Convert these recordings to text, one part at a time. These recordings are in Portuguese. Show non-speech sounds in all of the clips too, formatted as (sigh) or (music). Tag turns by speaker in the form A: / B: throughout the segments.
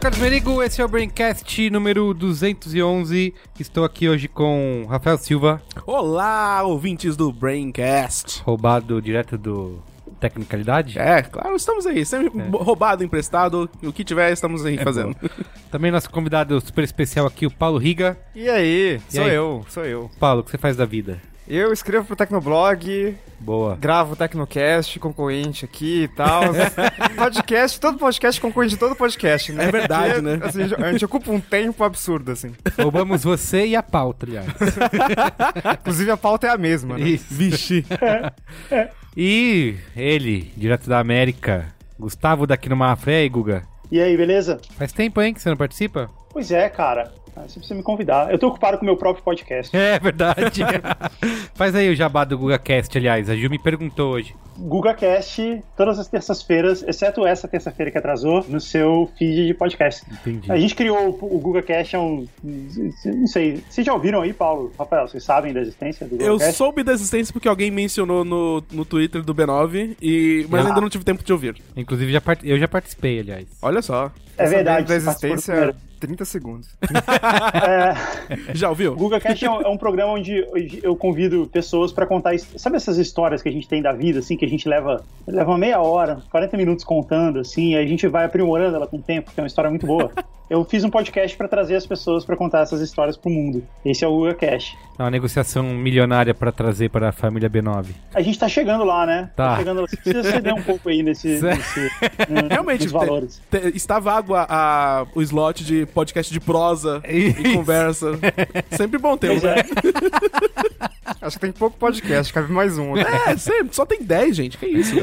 A: sou Carlos Merigo, esse é o Braincast número 211. Estou aqui hoje com Rafael Silva,
B: Olá, ouvintes do Braincast.
A: roubado direto do Tecnicalidade.
B: É, claro, estamos aí. Sempre roubado, emprestado, o que tiver, estamos aí fazendo.
A: Também nosso convidado super especial aqui, o Paulo Riga.
C: E aí?
A: E
C: sou
A: aí?
C: eu, sou eu.
A: Paulo, o que você faz da vida?
C: Eu escrevo pro Tecnoblog,
A: Boa.
C: gravo o Tecnocast, concorrente aqui e tal. (laughs) podcast, todo podcast concorrente de todo podcast, né?
B: É verdade,
C: Porque,
B: né?
C: assim, a gente ocupa um tempo absurdo, assim.
A: Roubamos você e a pauta, aliás. (laughs)
C: Inclusive a pauta é a mesma, né?
A: Isso.
B: Vixe.
A: E ele, direto da América, Gustavo daqui no Mafra. E Guga?
D: E aí, beleza?
A: Faz tempo, hein, que você não participa?
D: Pois é, cara. Ah, Você precisa me convidar. Eu tô ocupado com o meu próprio podcast.
A: É verdade. (laughs) Faz aí o jabá do GugaCast, aliás. A Ju me perguntou hoje.
D: GugaCast, todas as terças-feiras, exceto essa terça-feira que atrasou, no seu feed de podcast.
A: Entendi.
D: A gente criou o, GugaCast há um. Não sei. Vocês já ouviram aí, Paulo? Rafael, vocês sabem da existência do
B: Eu
D: GugaCast?
B: soube da existência porque alguém mencionou no, no Twitter do B9, e, mas
D: Ah.
B: ainda não tive tempo de ouvir.
A: Inclusive, já part- eu já participei, aliás.
B: Olha só.
D: É verdade.
C: Da existência. 30 segundos.
D: É,
B: Já ouviu?
D: o GugaCast é um, é um programa onde eu convido pessoas pra contar. Sabe essas histórias que a gente tem da vida, assim, que a gente leva, leva uma meia hora, 40 minutos contando, assim, e a gente vai aprimorando ela com o tempo, que é uma história muito boa. Eu fiz um podcast pra trazer as pessoas pra contar essas histórias pro mundo. Esse é o GugaCast.
A: É uma negociação milionária pra trazer para a família B9.
D: A gente tá chegando lá, né?
A: Tá.
D: chegando lá. Você precisa ceder um pouco aí nesse, nesse (laughs) no-
B: Realmente,
D: nos valores.
B: te- te- está vago a, a- o slot de podcast de prosa (laughs) e conversa. Sempre bom ter,
D: Pois
B: né?
D: é. (laughs)
C: Acho que tem pouco podcast, cabe mais um. Né?
B: É, sempre. Só tem 10, gente. Que isso?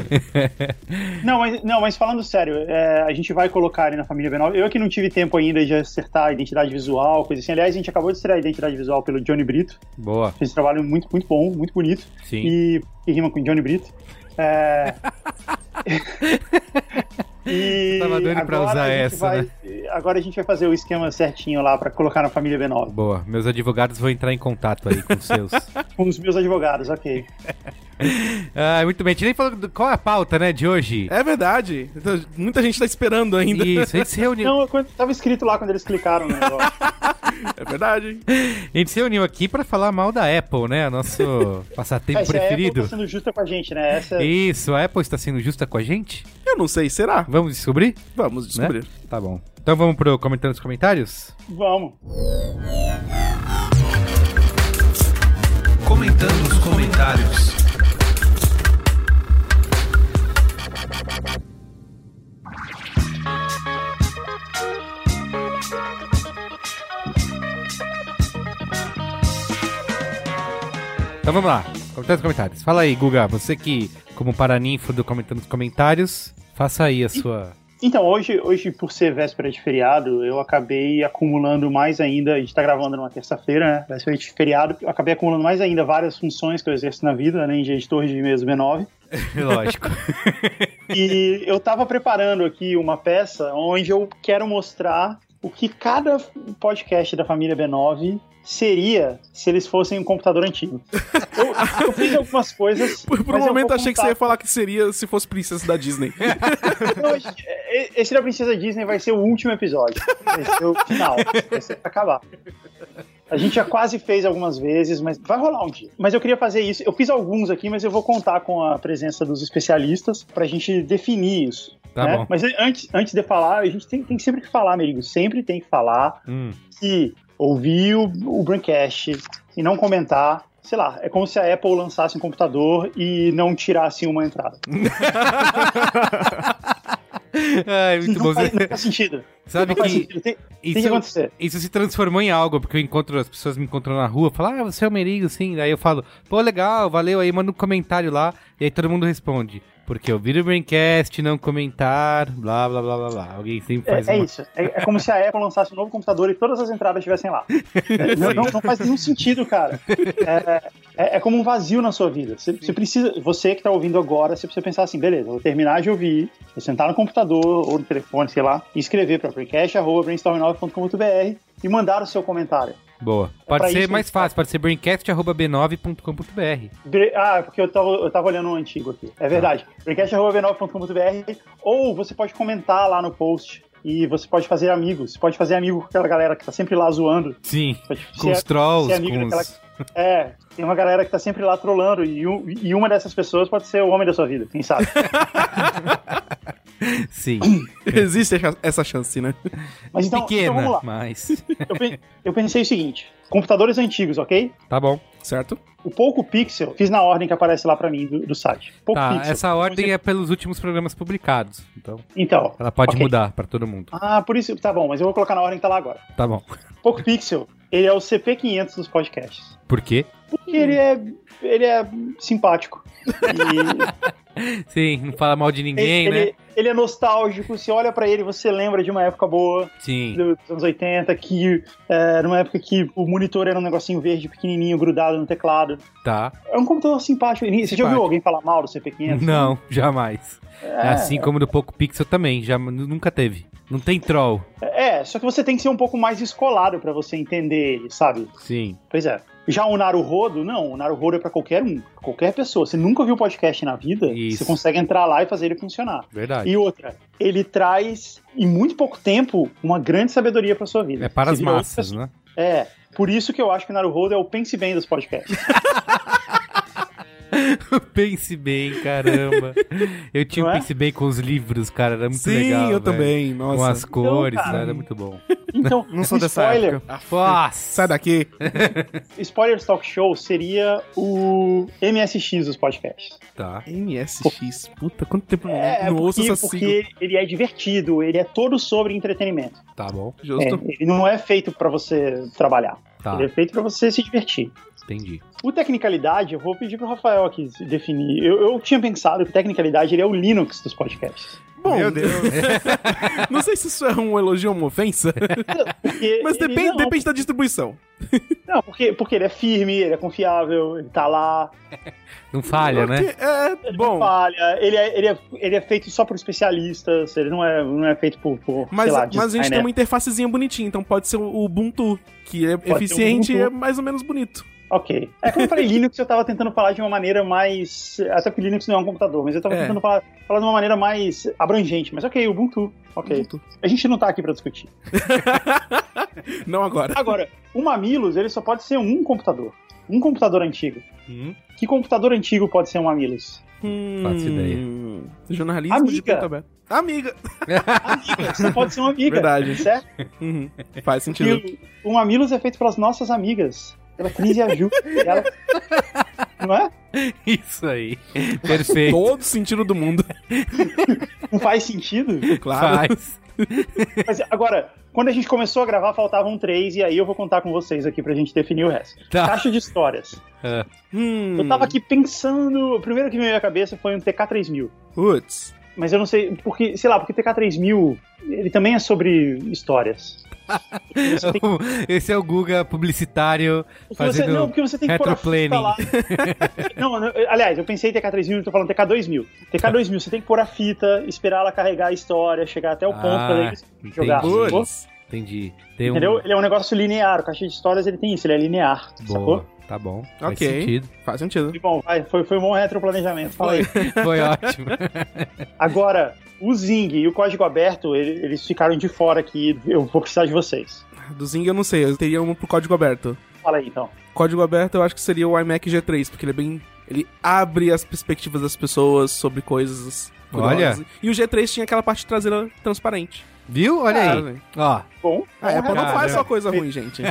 D: Não, mas, não, mas falando sério, é, a gente vai colocar ali na família B9. Eu que não tive tempo ainda de acertar a identidade visual, coisa assim. Aliás, a gente acabou de estrear a identidade visual pelo Johnny Brito.
A: Boa.
D: Fez um trabalho muito, muito bom, muito bonito.
A: Sim.
D: E que rima com Johnny Brito. É... (laughs) e
A: Tava doido pra
D: agora
A: usar
D: a gente
A: essa,
D: vai-
A: né?
D: Agora a gente vai fazer o esquema certinho lá pra colocar na família B9.
A: Boa. Meus advogados vão entrar em contato aí com os seus. (laughs)
D: Com os meus advogados, ok. (laughs)
A: ah, muito bem. A gente nem falou do- qual é a pauta, né, de hoje.
B: É verdade. Então, muita gente tá esperando ainda.
A: Isso, a gente se reuniu. (laughs)
D: Não, quando- tava escrito lá quando eles clicaram no negócio.
B: É verdade.
A: A gente se reuniu aqui pra falar mal da Apple, né? Nosso passatempo
D: É, se a Apple
A: preferido.
D: tá sendo justa com a gente, né? Essa
A: Isso, a Apple está sendo justa com a gente?
B: Eu não sei, será?
A: Vamos descobrir?
B: Vamos descobrir.
A: Né? Tá bom. Então vamos pro comentando nos comentários?
D: Vamos.
E: Comentando os comentários.
A: Então vamos lá. Comentando nos comentários. Fala aí, Guga. Você que, como paraninfo do comentando nos comentários, faça aí a sua.
D: Então, hoje, hoje, por ser véspera de feriado, eu acabei acumulando mais ainda. A gente tá gravando numa terça-feira, né? Véspera de feriado. Eu acabei acumulando mais ainda várias funções que eu exerço na vida, além de editor de e-mails (laughs) B9.
A: Lógico. (laughs)
D: E eu tava preparando aqui uma peça onde eu quero mostrar o que cada podcast da família B9 seria se eles fossem um computador antigo. Eu, eu fiz algumas coisas. (laughs)
B: Por, por um momento achei que você ia falar que seria se fosse princesa da Disney. (laughs)
D: Não, esse- esse da Princesa Disney vai ser o último episódio. Vai ser o final. Vai ser pra acabar. A gente já quase fez algumas vezes, mas vai rolar um dia. Mas eu queria fazer isso. Eu fiz alguns aqui, mas eu vou contar com a presença dos especialistas pra gente definir isso.
A: Tá
D: né? Mas antes, antes de falar, a gente tem, tem sempre que falar, amigo. Sempre tem que falar
A: Hum.
D: que ouvir o, o Braincast e não comentar. Sei lá, é como se a Apple lançasse um computador e não tirasse uma entrada. (laughs)
A: Ai, muito
D: Não
A: bom.
D: faz, não faz sentido.
A: Sabe
D: Não faz
A: que
D: sentido. Tem, tem que
A: isso,
D: acontecer.
A: isso se transformou em algo, porque eu encontro, as pessoas me encontram na rua, falam, ah, você é o Merigo, sim. Daí eu falo, pô, legal, valeu, aí manda um comentário lá, e aí todo mundo responde. Porque eu vi o Braincast, não comentar, blá, blá, blá, blá, blá. Alguém sempre faz
D: É, é
A: uma...
D: isso. É, é como se a Apple lançasse um novo computador e todas as entradas estivessem lá. (laughs) É, não, não- não faz nenhum sentido, cara. É, é- é como um vazio na sua vida. Você, você precisa, você que tá ouvindo agora, você precisa pensar assim, beleza, vou terminar de ouvir, vou sentar no computador ou no telefone, sei lá, e escrever para braincast.brainstorm9.com.br e mandar o seu comentário.
A: Boa.
D: É
A: Pode ser mais
D: que-
A: fácil, pode ser braincast.b9.com.br.
D: Bre- Ah, porque eu tava, eu tava olhando o antigo aqui. É verdade. braincast.b9.com.br ou você pode comentar lá no post e você pode fazer amigos. Você pode fazer amigo com aquela galera que tá sempre lá zoando.
A: Sim, com os trolls, com
D: daquela-
A: os... (laughs)
D: É, tem uma galera que tá sempre lá trolando e, um- e uma dessas pessoas pode ser o homem da sua vida, quem sabe? (laughs)
A: Sim, (coughs)
B: Existe essa- chance, né?
D: Mas então, então
A: pequena,
D: vamos lá.
A: mas...
D: Eu, pe- eu pensei o seguinte: computadores antigos, ok?
A: tá bom.
B: Certo?
D: O Poco Pixel, fiz na ordem que aparece lá pra mim do, do site. Poco
A: Tá,
D: Pixel.
A: essa ordem é pelos últimos programas publicados, então
D: Então.
A: ela pode
D: ok.
A: mudar pra todo mundo.
D: Ah, por isso. Tá bom, mas eu vou colocar na ordem que tá lá agora.
A: Tá bom.
D: Poco Pixel, ele é o CP500 dos podcasts.
A: Por quê?
D: Porque ele é, ele é simpático. E (laughs) (laughs)
A: Sim, não fala mal de ninguém,
D: ele,
A: né?
D: ele é nostálgico. Você olha pra ele, você lembra de uma época boa.
A: Sim.
D: dos anos 80, que é, numa época que o monitor era um negocinho verde pequenininho grudado no teclado.
A: Tá.
D: É um computador simpático. Você já ouviu alguém falar mal do CP500?
A: Não, jamais.
D: É,
A: assim como do Poco Pixel também, já nunca teve. Não tem troll.
D: É, só que você tem que ser um pouco mais escolado pra você entender ele, sabe?
A: Sim.
D: Pois é. Já o Naruhodo, não. O Naruhodo é pra qualquer um, qualquer pessoa. Você nunca viu podcast na vida,
A: Isso.
D: você consegue entrar lá e fazer ele funcionar.
A: Verdade.
D: E outra, ele traz, em muito pouco tempo, uma grande sabedoria pra sua vida.
A: É para
D: Você
A: as massas, né?
D: É, por isso que eu acho que o Naruhodo é o pense bem dos podcasts. (laughs) (laughs)
A: Pense bem, caramba. Eu tinha
D: Não
A: um
D: é?
A: Pense bem com os livros, cara. Era muito
B: Sim,
A: legal.
B: eu
A: velho.
B: também.
A: Com
B: Nossa.
A: as cores,
D: cara.
A: né? era muito bom.
D: Então,
C: Não sou
D: o
C: dessa
D: spoiler,
C: época. (laughs)
A: Nossa!
B: Sai daqui. (laughs)
D: Spoilers Talk Show seria o MSX dos podcasts.
A: Tá.
B: MSX. Puta, quanto tempo eu não,
D: É,
B: não ouço
D: porque,
B: essa
D: porque
B: sigla.
D: ele, ele é divertido, ele é todo sobre entretenimento.
A: Tá bom.
D: É,
B: Justo.
D: ele não é feito pra você trabalhar,
A: Tá.
D: ele é feito pra você se divertir.
A: Entendi.
D: O Tecnicalidade, eu vou pedir pro Rafael aqui se definir. Eu, eu tinha pensado que Tecnicalidade ele é o Linux dos podcasts.
B: Bom,
C: Meu Deus. (laughs)
B: não sei se isso é um elogio ou uma ofensa,
D: Porque
B: mas depende,
D: não,
B: depende da distribuição.
D: Não, porque, porque ele é firme, ele é confiável, ele tá lá,
A: Não falha, né?
B: Porque, É,
D: ele não
B: bom,
D: falha, ele é, ele, é, ele é feito só por especialistas, ele não é, não é feito por, por
B: mas,
D: sei lá,
B: mas a gente tem uma interfacezinha bonitinha, então pode ser o Ubuntu, que é
D: o
B: eficiente e é mais ou menos bonito.
D: Ok. É como eu falei, (laughs) Linux eu tava tentando falar de uma maneira mais. Até porque Linux não é um computador, mas eu tava
B: É.
D: tentando falar, falar de uma maneira mais abrangente. Mas ok, Ubuntu. Ok.
B: Ubuntu.
D: A gente não tá aqui pra discutir. (laughs)
B: Não agora.
D: Agora, o Mamilos, ele só pode ser um computador. Um computador antigo.
A: Hum,
D: Que computador antigo pode ser um Mamilos?
B: Hum,
A: ideia.
B: Jornalismo de
D: Amiga.
B: peito aberto. Amiga. (laughs)
D: Amiga, só pode ser uma amiga.
B: Verdade.
D: Certo?
B: Uhum. Faz sentido.
D: E o, o Mamilos é feito pelas nossas amigas. Pela Cris e a Ju. E ela- Não é?
A: Isso aí. Perfeito.
B: Todo sentido do mundo.
D: Não faz sentido?
B: Claro.
A: Faz.
D: Mas agora, quando a gente começou a gravar, faltavam três, e aí eu vou contar com vocês aqui pra gente definir o resto.
A: Tá.
D: Caixa de histórias.
B: Hum.
D: Eu tava aqui pensando. O primeiro que me veio à cabeça foi um TK3000.
B: Putz.
D: Mas eu não sei, porque, sei lá, porque TK3000, ele também é sobre histórias. Você que-
A: Esse é o Guga publicitário
D: porque você,
A: fazendo
D: não, porque você tem que pôr a
A: retroplaning.
D: lá. (laughs) Não, não, aliás, eu pensei em TK3000, eu tô falando TK2000. TK2000, você tem que pôr a fita, esperar ela carregar a história, chegar até o ponto
A: Ah,
D: pra eles jogar.
A: entendi. Tem um...
D: Entendeu? Ele é um negócio linear. O caixa de histórias ele tem isso, ele é linear.
A: Boa.
D: Sacou?
A: Tá bom. Faz
B: Ok.
A: sentido.
B: Faz sentido.
D: E bom, vai, foi, foi um bom retroplanejamento. Fala aí.
A: Foi ótimo.
D: Agora, o Zing e o código aberto, ele- eles ficaram de fora aqui. Eu vou precisar de vocês.
B: Do Zing eu não sei, eu teria um pro código aberto.
D: Fala aí, então.
B: Código aberto eu acho que seria o iMac G3, porque ele é bem. Ele abre as perspectivas das pessoas sobre coisas.
A: Olha.
B: curiosas. E o G3 tinha aquela parte traseira transparente.
A: Viu? Olha
B: Ah,
A: aí. Ó,
D: Bom,
B: A Apple não faz só coisa ruim, (laughs) gente.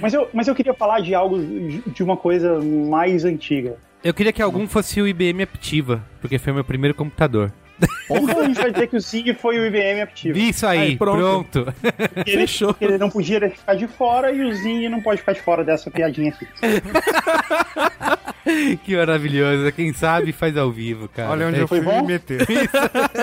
D: mas eu, mas eu queria falar de algo, de uma coisa mais antiga.
A: Eu queria que algum fosse o IBM Aptiva, porque foi meu primeiro computador.
D: Então a gente vai dizer que o Zig foi o IBM Aptiv.
A: Isso aí,
B: Aí, pronto.
A: pronto.
D: Ele,
B: Fechou.
D: ele não podia ficar de fora e o Zing não pode ficar de fora dessa piadinha aqui. (laughs)
A: que maravilhoso. Quem sabe faz ao vivo, cara.
C: Olha onde
A: É,
C: eu fui
D: bom?
C: me meter.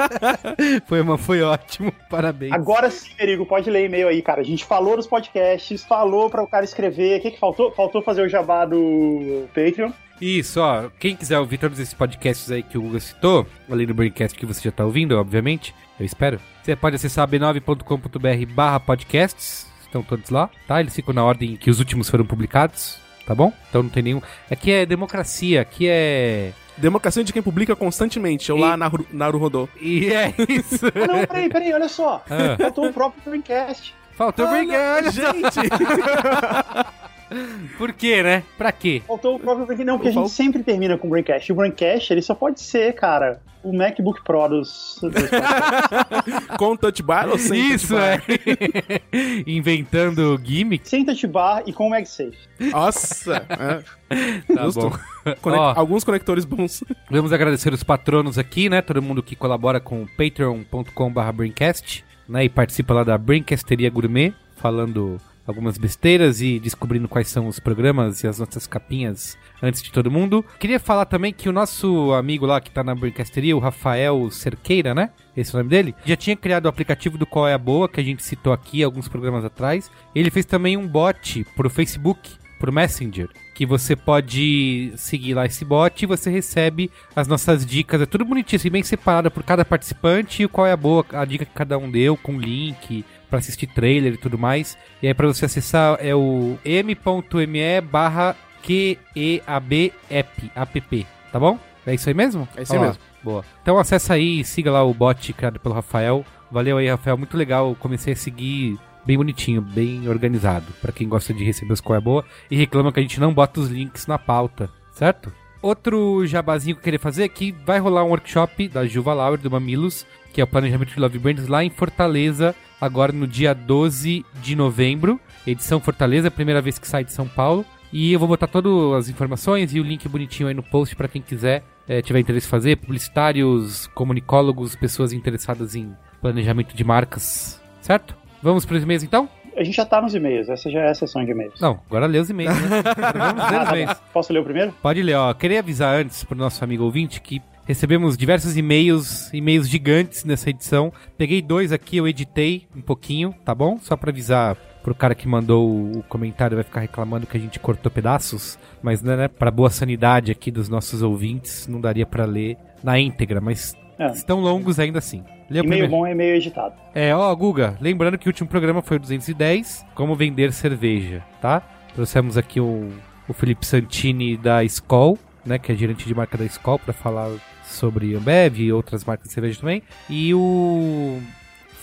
C: (laughs)
A: foi, uma, foi ótimo. Parabéns.
D: Agora sim, Merigo, pode ler e-mail aí, cara. A gente falou nos podcasts, falou para o cara escrever. O que, que faltou? Faltou fazer o jabá do Patreon.
A: Isso, ó. Quem quiser ouvir todos esses podcasts aí que o Guga citou, além do Braincast que você já tá ouvindo, obviamente, eu espero. Você pode acessar b9.com.br barra podcasts. Estão todos lá, tá? Eles ficam na ordem que os últimos foram publicados, tá bom? Então não tem nenhum. Aqui é democracia, aqui é.
B: Democracia de quem publica constantemente. Eu
A: E-
B: lá na Ru- Naru Rodô.
A: E é (laughs) isso.
D: Ah, não, peraí, peraí, olha só.
A: Ah.
D: Faltou o próprio Braincast.
A: Faltou o Braincast.
B: Gente! (laughs) (laughs)
A: Por quê, né? Pra quê?
D: Faltou o próprio Braincast. Não, porque a gente sempre termina com o Braincast. O Braincast, ele só pode ser, cara, o MacBook Pro dos... (laughs)
B: Com touch bar ou sem
A: Isso,
B: touch bar?
A: é. (laughs) Inventando gimmick.
D: sem touch bar e com o MagSafe.
B: Nossa! é.
A: Tá
B: Justo.
A: bom.
B: Conec-
A: Ó.
B: Alguns conectores bons.
A: Vamos agradecer os patronos aqui, né? Todo mundo que colabora com o patreon.com.br Braincast, né? E participa lá da Braincasteria Gourmet, falando algumas besteiras e descobrindo quais são os programas e as nossas capinhas antes de todo mundo. Queria falar também que o nosso amigo lá que tá na Braincasteria, o Rafael Cerqueira, né? Esse é o nome dele. Já tinha criado o aplicativo do Qual é a Boa, que a gente citou aqui alguns programas atrás. Ele fez também um bot pro Facebook pro Messenger, que você pode seguir lá esse bot e você recebe as nossas dicas. É tudo bonitinho, assim, bem separado por cada participante e qual é a boa, a dica que cada um deu, com link pra assistir trailer e tudo mais. E aí pra você acessar é o m.me barra QEAB app, tá bom? É isso aí mesmo?
B: É isso aí mesmo.
A: Boa. Então acessa aí e siga lá o bot criado pelo Rafael. Valeu aí, Rafael. Muito legal. Comecei a seguir bem bonitinho, bem organizado. Pra quem gosta de receber os qual é boa e reclama que a gente não bota os links na pauta, certo? Outro jabazinho que eu queria fazer é que vai rolar um workshop da Juva Lauer, do Mamilos, que é o Planejamento de Love Brands, lá em Fortaleza, agora no dia 12 de novembro. Edição Fortaleza, primeira vez que sai de São Paulo. E eu vou botar todas as informações e o link bonitinho aí no post pra quem quiser, eh, tiver interesse em fazer, publicitários, comunicólogos, pessoas interessadas em planejamento de marcas, certo? Vamos para os e-mails então?
D: A gente já tá nos e-mails, essa já é a sessão de e-mails.
A: Não, agora lê os e-mails, né? Agora (laughs) Vamos ler os e-mails.
D: Posso ler o primeiro?
A: Pode ler, ó. Queria avisar antes pro nosso amigo ouvinte que recebemos diversos e-mails, e-mails gigantes nessa edição. Peguei dois aqui, eu editei um pouquinho, tá bom? Só pra avisar pro cara que mandou o comentário, vai ficar reclamando que a gente cortou pedaços. Mas, né, pra boa sanidade aqui dos nossos ouvintes, não daria pra ler na íntegra, mas
D: É.
A: estão longos ainda assim. O
D: E-mail bom é e-mail editado.
A: É, ó, Guga, lembrando que o último programa foi o 210, como vender cerveja, tá? Trouxemos aqui o, o Felipe Santini da Skol, né, que é gerente de marca da Skol, pra falar sobre Ambev e outras marcas de cerveja também. E o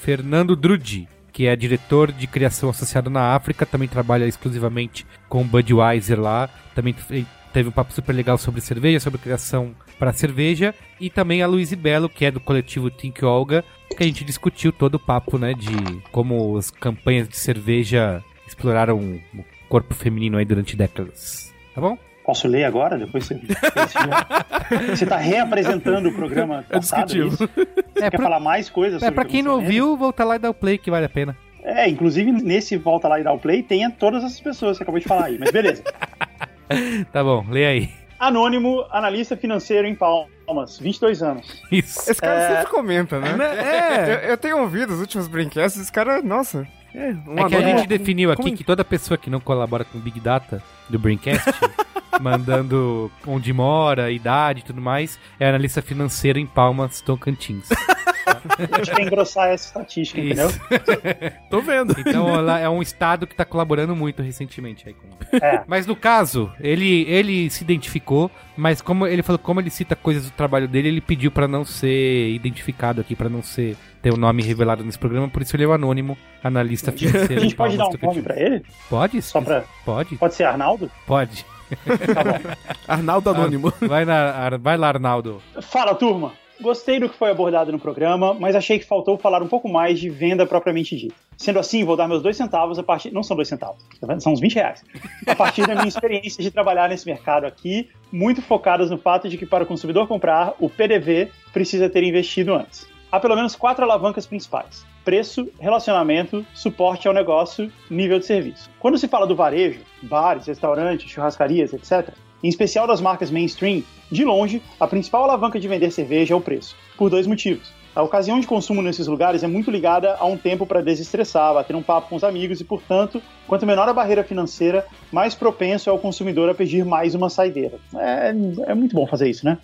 A: Fernando Drudi, que é diretor de criação associado na África, também trabalha exclusivamente com Budweiser lá, também fe- teve um papo super legal sobre cerveja, sobre criação para cerveja, e também a Luiz Belo, que é do coletivo Think Olga, que a gente discutiu todo o papo, né, de como as campanhas de cerveja exploraram o corpo feminino aí durante décadas. Tá bom?
D: Posso ler agora? Depois você. Você, (laughs) já- você tá reapresentando o programa
B: É
D: passado,
B: discutível.
D: isso?
A: É,
D: Quer
A: pra,
D: falar mais coisas
A: é,
D: o
A: quem não ouviu, volta lá e dá o play que vale a pena.
D: É, inclusive nesse Volta Lá e Dá o Play tem todas essas pessoas que você acabou de falar aí, mas beleza. (laughs)
A: Tá bom, lê aí.
D: Anônimo, analista financeiro em Palmas, 22 anos.
A: Isso.
C: Esse cara
D: É.
C: sempre comenta, né?
A: É.
C: Eu, eu tenho ouvido os últimos brinquedos, esse cara, nossa.
B: É, um
A: É que a gente definiu aqui
B: Como-
A: que toda pessoa que não colabora com o Big Data do Braincast, (laughs) mandando onde mora, idade e tudo mais, é analista financeiro em Palmas, Tocantins.
D: A gente quer engrossar essa estatística, entendeu?
A: Isso. (laughs)
B: Tô vendo.
A: Então ela é um estado que tá colaborando muito recentemente aí com.
D: É.
A: Mas no caso, ele, ele se identificou, mas como ele falou, como ele cita coisas do trabalho dele, ele pediu pra não ser identificado aqui, pra não ser ter o nome revelado nesse programa, por isso ele é o anônimo analista financeiro.
D: A gente pode dar um nome pra ele?
A: Pode?
D: Só pra.
A: Pode?
D: Pode ser Arnaldo?
A: Pode.
D: Tá bom.
B: Arnaldo Anônimo.
A: Vai, na, Ar- vai lá, Arnaldo.
D: Fala, turma. Gostei do que foi abordado no programa, mas achei que faltou falar um pouco mais de venda propriamente dita. Sendo assim, vou dar meus dois centavos a partir. Não são dois centavos, tá? São uns 20 reais. A partir da minha experiência de trabalhar nesse mercado aqui, muito focadas no fato de que para o consumidor comprar, o PDV precisa ter investido antes. Há pelo menos quatro alavancas principais: preço, relacionamento, suporte ao negócio, nível de serviço. Quando se fala do varejo, bares, restaurantes, churrascarias, etc., em especial das marcas mainstream, de longe, a principal alavanca de vender cerveja é o preço, por dois motivos. A ocasião de consumo nesses lugares é muito ligada a um tempo para desestressar, bater um papo com os amigos e, portanto, quanto menor a barreira financeira, mais propenso é o consumidor a pedir mais uma saideira. É, é muito bom fazer isso, né?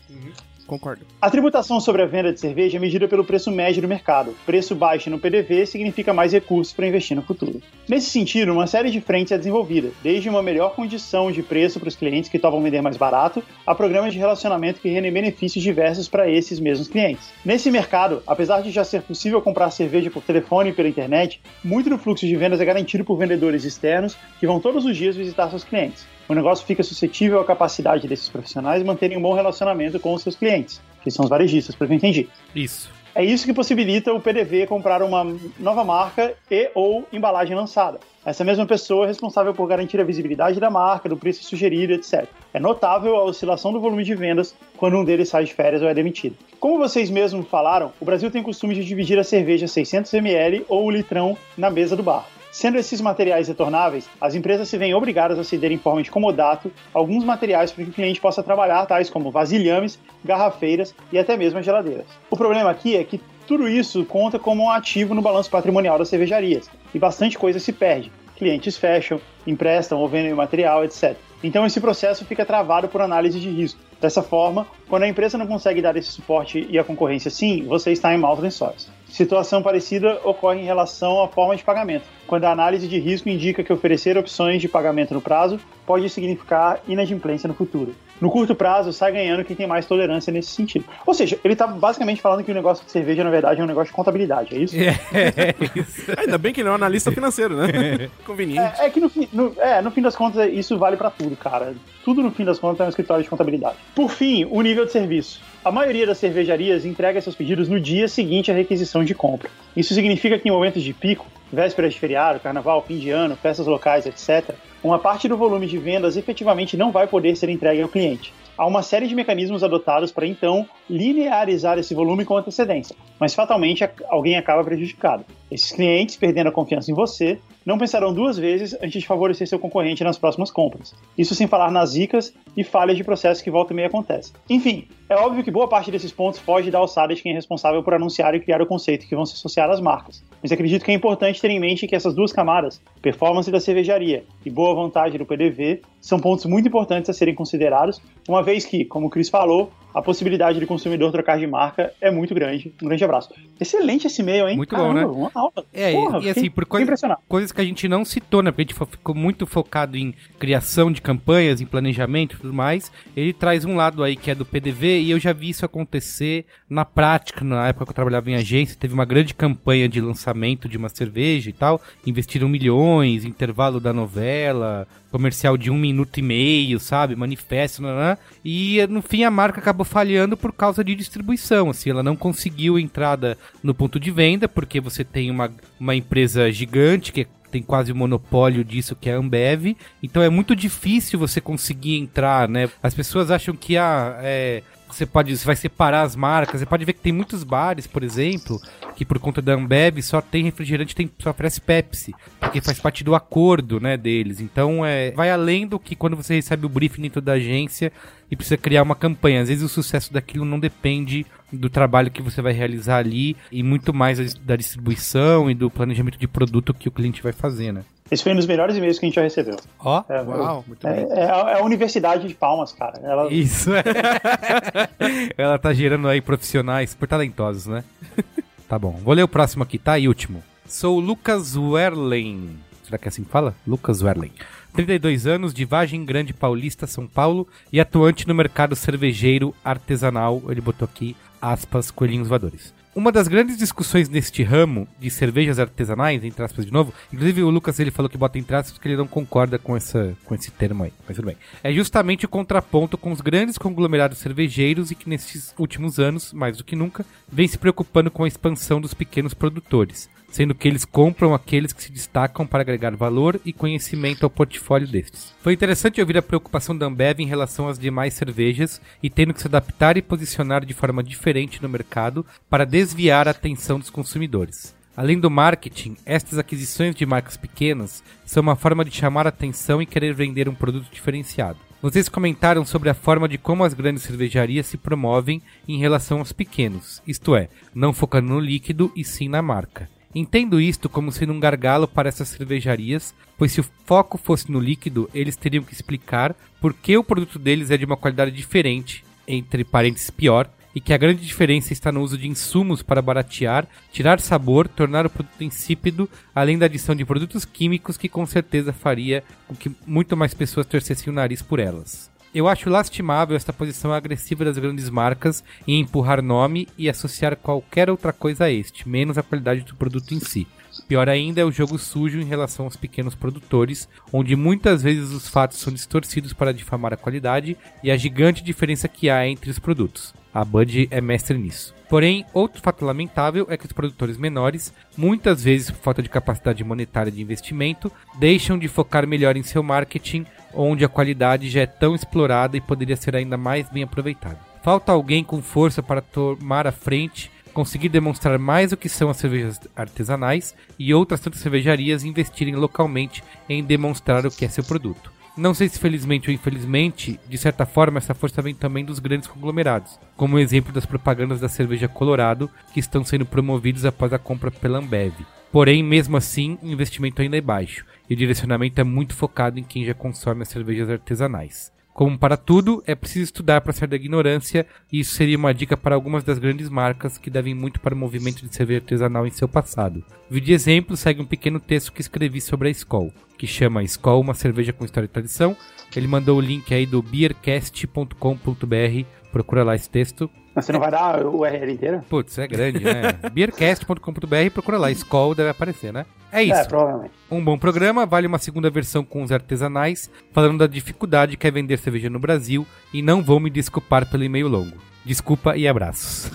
B: Concordo.
D: A tributação sobre a venda de cerveja é medida pelo preço médio do mercado. Preço baixo no PDV significa mais recursos para investir no futuro. Nesse sentido, uma série de frentes é desenvolvida, desde uma melhor condição de preço para os clientes que topam vender mais barato, a programas de relacionamento que rendem benefícios diversos para esses mesmos clientes. Nesse mercado, apesar de já ser possível comprar cerveja por telefone e pela internet, muito do fluxo de vendas é garantido por vendedores externos que vão todos os dias visitar seus clientes o negócio fica suscetível à capacidade desses profissionais manterem um bom relacionamento com os seus clientes, que são os varejistas, pelo que eu entendi.
A: Isso.
D: É isso que possibilita o PDV comprar uma nova marca e ou embalagem lançada. Essa mesma pessoa é responsável por garantir a visibilidade da marca, do preço sugerido, etc. É notável a oscilação do volume de vendas quando um deles sai de férias ou é demitido. Como vocês mesmos falaram, o Brasil tem o costume de dividir a cerveja 600ml ou o litrão na mesa do bar. Sendo esses materiais retornáveis, as empresas se veem obrigadas a ceder em forma de comodato alguns materiais para que o cliente possa trabalhar, tais como vasilhames, garrafeiras e até mesmo geladeiras. O problema aqui é que tudo isso conta como um ativo no balanço patrimonial das cervejarias e bastante coisa se perde. Clientes fecham, emprestam ou vendem material, etc. Então esse processo fica travado por análise de risco. Dessa forma, quando a empresa não consegue dar esse suporte e a concorrência sim, você está em maus lençóis. Situação parecida ocorre em relação à forma de pagamento, quando a análise de risco indica que oferecer opções de pagamento no prazo pode significar inadimplência no futuro. No curto prazo, sai ganhando quem tem mais tolerância nesse sentido. Ou seja, ele está basicamente falando que o negócio de cerveja, na verdade, é um negócio de contabilidade, é isso?
A: É, isso. (laughs)
B: Ainda bem que ele é um analista financeiro, né? (laughs) Conveniente.
D: É, é que no, fim- no- é, no fim das contas, isso vale para tudo, cara. Tudo no fim das contas é um escritório de contabilidade. Por fim, o nível de serviço. A maioria das cervejarias entrega seus pedidos no dia seguinte à requisição de compra. Isso significa que em momentos de pico, vésperas de feriado, carnaval, fim de ano, festas locais, etc., uma parte do volume de vendas efetivamente não vai poder ser entregue ao cliente. Há uma série de mecanismos adotados para então linearizar esse volume com antecedência, mas fatalmente alguém acaba prejudicado. Esses clientes, perdendo a confiança em você, não pensarão duas vezes antes de favorecer seu concorrente nas próximas compras. Isso sem falar nas zicas e falhas de processo que volta e meia acontecem. Enfim, é óbvio que boa parte desses pontos foge da alçada de quem é responsável por anunciar e criar o conceito que vão se associar às marcas. Mas acredito que é importante ter em mente que essas duas camadas, performance da cervejaria e boa vontade do PDV, são pontos muito importantes a serem considerados, uma vez que, como o Chris falou, a possibilidade de consumidor trocar de marca é muito grande. Um grande abraço. Excelente esse e-mail, hein?
A: Muito bom, né?
D: Uma aula.
A: É, e-
D: Porra,
A: e, assim,
D: fiquei-
A: por coisa, coisas que a gente não citou, né? Porque a gente ficou muito focado em criação de campanhas, em planejamento e tudo mais. Ele traz um lado aí que é do PDV e eu já vi isso acontecer na prática, na época que eu trabalhava em agência, teve uma grande campanha de lançamento de uma cerveja e tal. Investiram milhões, intervalo da novela, comercial de um minuto e meio, sabe? Manifesto, nanã. e no fim a marca acabou falhando por causa de distribuição, assim, ela não conseguiu entrada no ponto de venda, porque você tem uma, uma empresa gigante que tem quase o monopólio disso, que é a Ambev, então é muito difícil você conseguir entrar, né? As pessoas acham que ah, é, você pode, você vai separar as marcas, você pode ver que tem muitos bares, por exemplo, que por conta da Ambev só tem refrigerante, tem, só oferece Pepsi, porque faz parte do acordo, né, deles. Então, é, vai além do que quando você recebe o briefing dentro da agência e precisa criar uma campanha. Às vezes o sucesso daquilo não depende do trabalho que você vai realizar ali e muito mais da distribuição e do planejamento de produto que o cliente vai fazer, né?
D: Esse foi um dos melhores e-mails que a gente já recebeu.
A: Ó,
D: É,
B: Uau, muito
D: é,
B: bem.
D: é a, é a Universidade de Palmas, cara. Ela,
A: Isso. (laughs) Ela tá gerando aí profissionais super talentosos, né? (laughs) Tá bom. Vou ler o próximo aqui, tá? E último. Sou o Lucas Werlen. Será que é assim que fala? Lucas Werlen. 32 anos, de Vagem Grande Paulista, São Paulo, e atuante no mercado cervejeiro artesanal. Ele botou aqui, aspas, coelhinhos voadores. Uma das grandes discussões neste ramo de cervejas artesanais, entre aspas de novo, inclusive o Lucas ele falou que bota entre aspas porque ele não concorda com, essa, com esse termo aí, mas tudo bem. É justamente o contraponto com os grandes conglomerados cervejeiros e que nesses últimos anos, mais do que nunca, vem se preocupando com a expansão dos pequenos produtores, sendo que eles compram aqueles que se destacam para agregar valor e conhecimento ao portfólio destes. Foi interessante ouvir a preocupação da Ambev em relação às demais cervejas e tendo que se adaptar e posicionar de forma diferente no mercado para desviar a atenção dos consumidores. Além do marketing, estas aquisições de marcas pequenas são uma forma de chamar a atenção e querer vender um produto diferenciado. Vocês comentaram sobre a forma de como as grandes cervejarias se promovem em relação aos pequenos, isto é, não focando no líquido e sim na marca. Entendo isto como sendo um gargalo para essas cervejarias, pois se o foco fosse no líquido, eles teriam que explicar por que o produto deles é de uma qualidade diferente, entre parênteses pior, e que a grande diferença está no uso de insumos para baratear, tirar sabor, tornar o produto insípido, além da adição de produtos químicos que com certeza faria com que muito mais pessoas torcessem o nariz por elas. Eu acho lastimável esta posição agressiva das grandes marcas em empurrar nome e associar qualquer outra coisa a este, menos a qualidade do produto em si. Pior ainda é o jogo sujo em relação aos pequenos produtores, onde muitas vezes os fatos são distorcidos para difamar a qualidade e a gigante diferença que há entre os produtos. A Bud é mestre nisso. Porém, outro fato lamentável é que os produtores menores, muitas vezes por falta de capacidade monetária de investimento, deixam de focar melhor em seu marketing, onde a qualidade já é tão explorada e poderia ser ainda mais bem aproveitada. Falta alguém com força para tomar a frente, conseguir demonstrar mais o que são as cervejas artesanais e outras tantas cervejarias investirem localmente em demonstrar o que é seu produto. Não sei se felizmente ou infelizmente, de certa forma essa força vem também dos grandes conglomerados, como o exemplo das propagandas da cerveja Colorado que estão sendo promovidos após a compra pela Ambev. Porém, mesmo assim, o investimento ainda é baixo e o direcionamento é muito focado em quem já consome as cervejas artesanais. Como para tudo, é preciso estudar para sair da ignorância, e isso seria uma dica para algumas das grandes marcas que devem muito para o movimento de cerveja artesanal em seu passado. Vídeo de exemplo segue um pequeno texto que escrevi sobre a Skol, que chama Skol, uma cerveja com história e tradição. Ele mandou o link aí do beercast.com.br, procura lá esse texto.
D: Mas você não vai dar o URL inteiro?
A: Putz, é grande, né? (laughs) beercast.com.br, procura lá, Skol deve aparecer, né? É isso.
D: É, provavelmente.
A: Um bom programa, vale uma segunda versão com os artesanais, falando da dificuldade que é vender cerveja no Brasil, e não vou me desculpar pelo e-mail longo. Desculpa e abraços.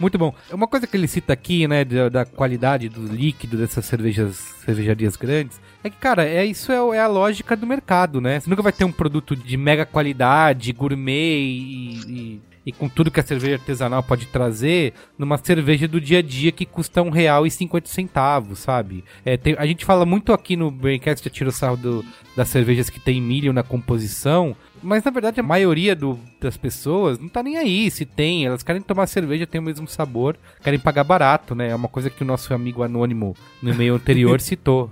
A: Muito bom. Uma coisa que ele cita aqui, né, da, da, qualidade do líquido dessas cervejas, cervejarias grandes, é que, cara, é, isso é, é, a lógica do mercado, né? Você nunca vai ter um produto de mega qualidade, gourmet e, e e com tudo que a cerveja artesanal pode trazer numa cerveja do dia a dia que custa um real e cinquenta centavos, sabe? É, tem, a gente fala muito aqui no Braincast, já tira o sarro do, das cervejas que tem milho na composição, mas na verdade a maioria do, das pessoas não tá nem aí se tem. Elas querem tomar cerveja, tem o mesmo sabor, querem pagar barato, né? É uma coisa que o nosso amigo anônimo no e-mail anterior (laughs) citou.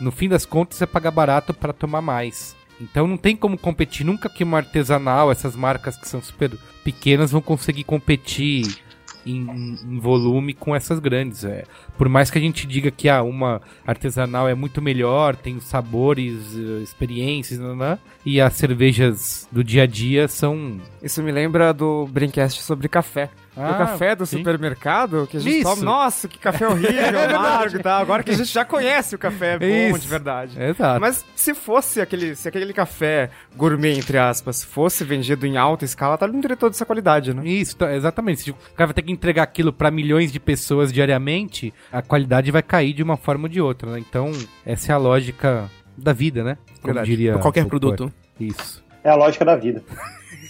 A: No, fim das contas é pagar barato para tomar mais. Então não tem como competir nunca que uma artesanal, essas marcas que são super pequenas vão conseguir competir em, em, volume com essas grandes. É. Por mais que a gente diga que ah, uma artesanal é muito melhor, tem sabores, eh, experiências, né, né, e as cervejas do dia a dia são.
C: Isso me lembra do Brincast sobre café. Ah, o café do sim. supermercado que a gente Isso. toma. Nossa, que café horrível, (laughs) é amargo e tal. Agora que a gente já conhece o café bom Isso. de verdade.
A: Exato.
C: Mas se fosse aquele, se aquele café gourmet, entre aspas, fosse vendido em alta escala, tá não teria toda essa qualidade, né?
A: Isso, tá, exatamente. Se o cara vai ter que entregar aquilo para milhões de pessoas diariamente, a qualidade vai cair de uma forma ou de outra, né? Então, essa é a lógica da vida, né?
B: Como Verdade. diria. qualquer produto.
A: Isso.
D: É a lógica da vida.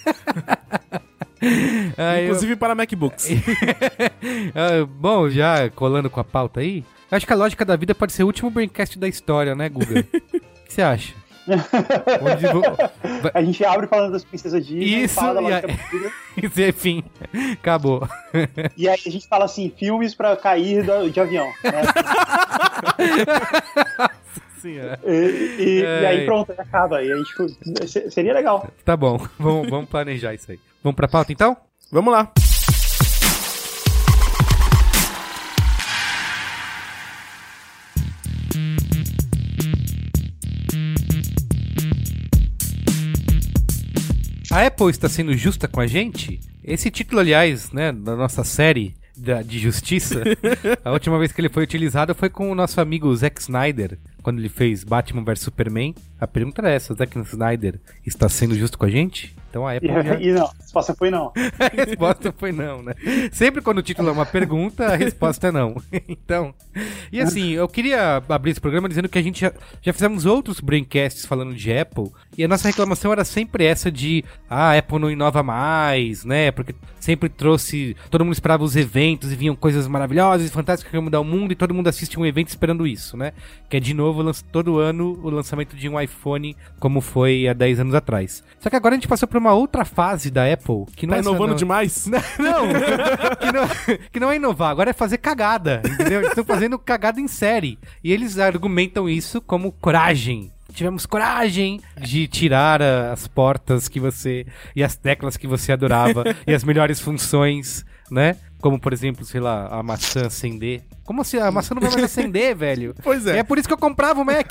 D: (laughs) (laughs)
B: ah, Inclusive eu... para MacBooks. (laughs)
A: ah, bom, já colando com a pauta aí, acho que a lógica da vida pode ser o último braincast da história, né, Guga? (laughs) o que você acha?
D: Onde... A gente abre falando das princesas Disney,
A: Isso,
D: fala da
A: acabou.
D: E aí a gente fala assim, filmes pra cair de avião. Né?
A: Senhora.
D: E, e, é. e, aí pronto, acaba. E a gente, seria legal.
A: Tá bom, vamos, vamos planejar isso aí. Vamos pra pauta então?
B: Vamos lá.
A: A Apple está sendo justa com a gente? Esse título, aliás, né, da nossa série da, de justiça, (laughs) a última vez que ele foi utilizado foi com o nosso amigo Zack Snyder, quando ele fez Batman vs Superman. A pergunta era essa: Zack Snyder está sendo justo com a gente?
D: Então a (laughs) Apple e, já... e não, a resposta foi não. (laughs)
A: a resposta foi não, né? Sempre quando o título é uma pergunta, a resposta é não. (laughs) então, e assim, eu queria abrir esse programa dizendo que a gente já, já fizemos outros braincasts falando de Apple, e a nossa reclamação era sempre essa de, ah, a Apple não inova mais, né? Porque sempre trouxe, todo mundo esperava os eventos e vinham coisas maravilhosas e fantásticas que iam mudar o mundo e todo mundo assiste um evento esperando isso, né? Que é de novo todo ano o lançamento de um iPhone como foi há 10 anos atrás. Só que agora a gente passou por uma outra fase da Apple que não
B: tá
A: é
B: inovando
A: não...
B: demais? (laughs)
A: Não, que não, que não é inovar, agora é fazer cagada, entendeu? Eles estão fazendo cagada em série. E eles argumentam isso como coragem. Tivemos coragem de tirar as portas que você. e as teclas que você adorava (laughs) e as melhores funções, né? Como, por exemplo, sei lá, a maçã acender. Como assim? A maçã não vai mais acender, (laughs) velho?
B: Pois é.
A: É por isso que eu comprava o Mac.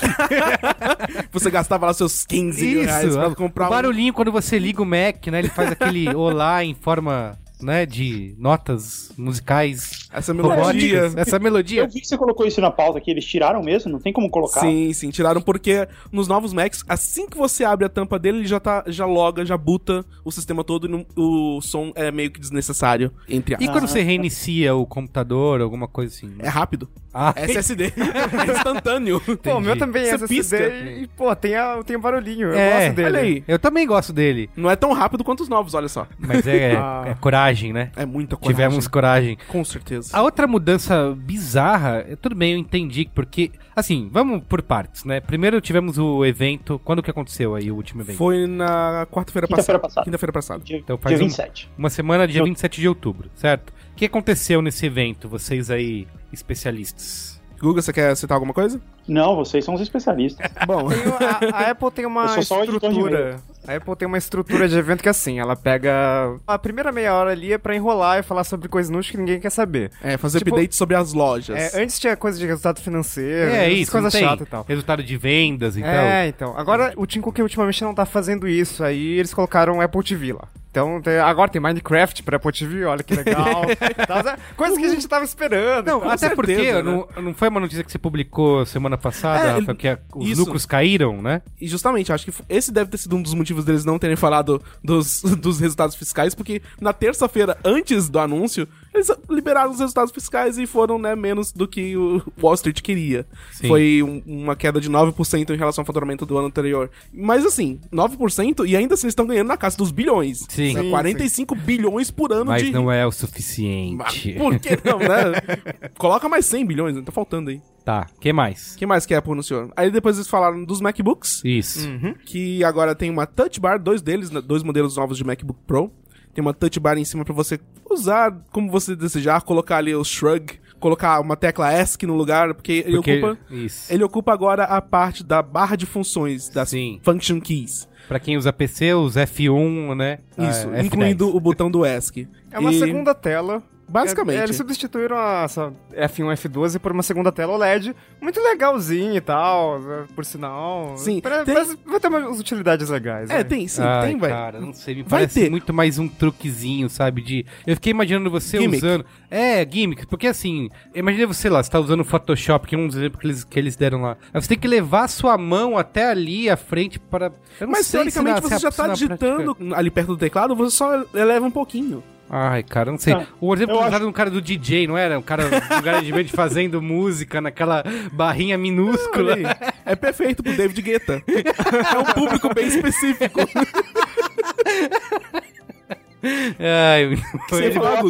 A: (laughs)
B: você gastava lá seus 15
A: isso,
B: reais pra comprar
A: o barulhinho um... quando você liga o Mac, né? Ele faz aquele (laughs) olá em forma né, de notas musicais.
B: Essa melodia.
A: Essa melodia.
D: Eu vi que você colocou isso na pauta que eles tiraram mesmo, não tem como colocar.
B: Sim, sim, tiraram porque nos novos Macs, assim que você abre a tampa dele, ele já tá já loga, já buta o sistema todo e no, o som é meio que desnecessário entre
A: E quando você reinicia o computador, alguma coisa assim?
B: Né? É rápido. Ah, SSD. (laughs) é instantâneo.
C: Pô, o meu também é SSD pisca. e, pô, tem, a, tem um barulhinho. Eu
A: é,
C: gosto dele.
A: Olha aí. Eu também gosto dele.
B: Não é tão rápido quanto os novos, olha só.
A: Mas é, ah. é coragem, né?
B: É muita coragem.
A: Tivemos coragem.
B: Com certeza.
A: A outra mudança bizarra, tudo bem, eu entendi, porque, assim, vamos por partes, né? Primeiro tivemos o evento, quando que aconteceu aí o último evento?
B: Foi na quarta-feira
D: passada. passada.
B: Quinta-feira passada.
D: Dia, então faz dia 27.
A: Um, uma semana, dia 27 de outubro, certo? O que aconteceu nesse evento, vocês aí, especialistas?
B: Guga, você quer citar alguma coisa?
D: Não, vocês são os especialistas. (laughs)
C: Bom, a, a, Apple tem uma estrutura. A Apple tem uma estrutura de evento que é assim, ela pega. A primeira meia hora ali é pra enrolar e falar sobre coisas inúteis que ninguém quer saber.
B: É, fazer tipo, update sobre as lojas.
C: É, antes tinha coisa de resultado financeiro,
A: é, isso,
C: coisa chata e tal.
A: Resultado de vendas e
C: é, tal. É, então. Agora o Tim Cook ultimamente não tá fazendo isso, aí eles colocaram o Apple TV lá. Então, tem, agora tem Minecraft pra Apple TV, olha que legal. (laughs) Tá, coisas que a gente tava esperando.
A: Não, até certeza, porque né? não, não foi uma notícia que você publicou semana passada, é, que os isso. lucros caíram, né?
B: E justamente, acho que esse deve ter sido um dos motivos deles não terem falado dos, (laughs) dos resultados fiscais, porque na terça-feira, antes do anúncio, eles liberaram os resultados fiscais e foram, né, menos do que o Wall Street queria. Sim. Foi um, uma queda de 9% em relação ao faturamento do ano anterior. Mas assim, 9% e ainda assim eles estão ganhando na casa dos bilhões.
A: Sim.
B: Né? 45 sim. bilhões por ano
A: Mas
B: de...
A: não é o suficiente. Mas
B: por que não, né? (laughs) Coloca mais 100 bilhões, né? tá faltando aí.
A: Tá, que mais?
B: que mais que a Apple anunciou? Aí depois eles falaram dos MacBooks.
A: Isso.
B: Uhum. Que agora tem uma Touch Bar, dois deles, né? dois modelos novos de MacBook Pro. Tem uma touch bar em cima para você usar como você desejar, colocar ali o shrug, colocar uma tecla ESC no lugar, porque, porque ele ocupa isso. ele ocupa agora a parte da barra de funções das Sim. function keys.
A: Para quem usa PC, os F1, né?
B: Isso, ah, incluindo o botão do ESC.
C: É uma e... segunda tela
B: Basicamente. É,
C: eles substituíram a, essa F1 F12 por uma segunda tela OLED muito legalzinho e tal, né, por sinal.
B: Sim.
C: Pra, tem... Vai ter umas utilidades legais.
B: É, tem sim,
A: Ai,
B: tem, vai.
A: cara, não sei, me vai parece ter. muito mais um truquezinho, sabe, de... Eu fiquei imaginando você gimmick. usando... É, gimmick, porque assim, imagina você lá, você tá usando o Photoshop, que é um dos exemplos que eles, que eles deram lá. Aí você tem que levar a sua mão até ali, à frente, para...
B: Mas, teoricamente, você já tá digitando prática. ali perto do teclado, você só eleva um pouquinho.
A: Ai, cara, não sei. Tá. O exemplo usado acho... no cara do DJ, não era? O cara do garagement fazendo música naquela barrinha minúscula. Não,
B: é perfeito pro David Guetta. É um público bem específico.
A: Ai,
D: Você fala,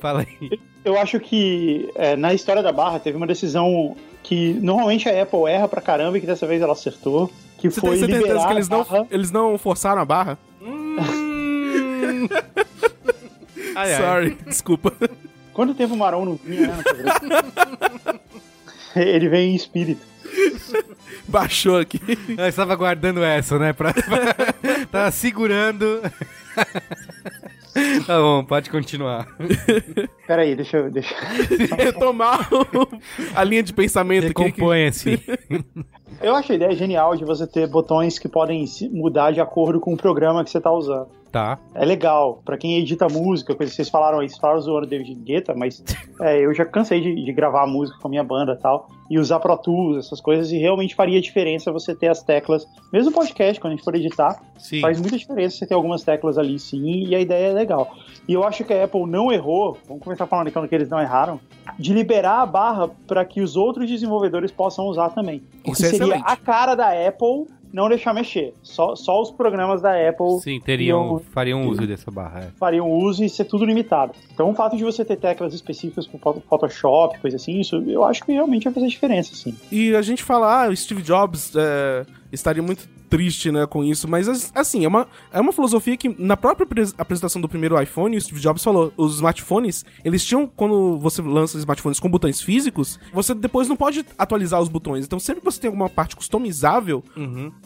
D: fala aí. Eu acho que é, na história da barra teve uma decisão que normalmente a Apple erra pra caramba e que dessa vez ela acertou. Que
B: Você
D: foi
B: tem certeza que eles não, eles não forçaram a barra? Hum. (laughs) Ai, Sorry, ai. desculpa.
D: Quando teve o Marão no vinho, né? (laughs) Ele vem em espírito. (laughs)
B: Baixou aqui.
A: Eu estava guardando essa, né? Pra, tava segurando. Tá bom, pode continuar.
D: Peraí, deixa eu. Deixa...
B: Retomar a linha de pensamento
A: aqui. Compõe-se.
D: Eu acho a ideia genial de você ter botões que podem mudar de acordo com o programa que você está usando.
A: Tá.
D: É legal. Pra quem edita música, coisa que vocês falaram aí, vocês falaram zoando David Guetta, mas é, eu já cansei de, de gravar música com a minha banda e tal, e usar Pro Tools, essas coisas, e realmente faria diferença você ter as teclas, mesmo podcast, quando a gente for editar,
A: Sim.
D: faz muita diferença você ter algumas teclas ali sim, e a ideia é legal. E eu acho que a Apple não errou, vamos começar falando então que eles não erraram, de liberar a barra para que os outros desenvolvedores possam usar também.
B: Isso é
D: seria
B: excelente.
D: a cara da Apple não deixar mexer. Só, só os programas da Apple
A: Sim, teriam,
D: iam-
A: fariam uso dessa barra. é.
D: fariam uso e ser tudo limitado. Então o fato de você ter teclas específicas para Photoshop, coisa assim, isso eu acho que realmente vai fazer diferença, sim.
B: E a gente fala, ah, o Steve Jobs é, estaria muito triste, né, com isso, mas as- assim, é uma, é uma filosofia que na própria apres- apresentação do primeiro iPhone, o Steve Jobs falou, os smartphones, eles tinham, quando você lança smartphones com botões físicos, você depois não pode atualizar os botões, então sempre que você tem alguma parte customizável,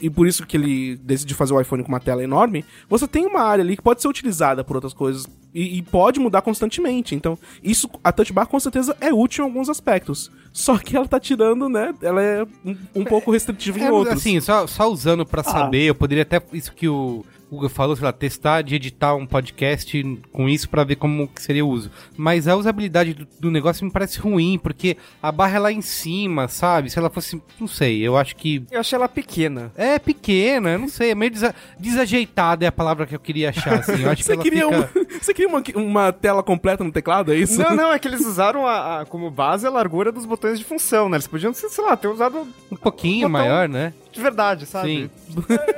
B: e por isso que ele decidiu fazer o iPhone com uma tela enorme, você tem uma área ali que pode ser utilizada por outras coisas, e, e pode mudar constantemente, então isso, a Touch Bar com certeza é útil em alguns aspectos, só que ela tá tirando, né, ela é um, um pouco restritiva em
A: É,
B: outros.
A: assim, só, só usando pra
D: Ah.
A: saber, eu poderia até, isso que o Hugo falou, sei lá, testar de editar um podcast com isso pra ver como que seria o uso. Mas a usabilidade do, do negócio me parece ruim, porque a barra é lá em cima, sabe? Se ela fosse, não sei, eu acho que
C: Eu achei ela pequena.
A: é pequena, eu não sei, é meio desa- desajeitada é a palavra que eu queria achar, assim. Eu acho (laughs) que
B: Você
A: ela
B: queria,
A: fica...
B: uma, (laughs) você queria uma, uma tela completa no teclado, é isso?
C: Não, não, é que eles usaram a, a- como base a largura dos botões de função, né? Eles podiam, sei lá, ter usado
A: um pouquinho
C: Botão-
A: maior, né?
C: De verdade, sabe?
A: Sim,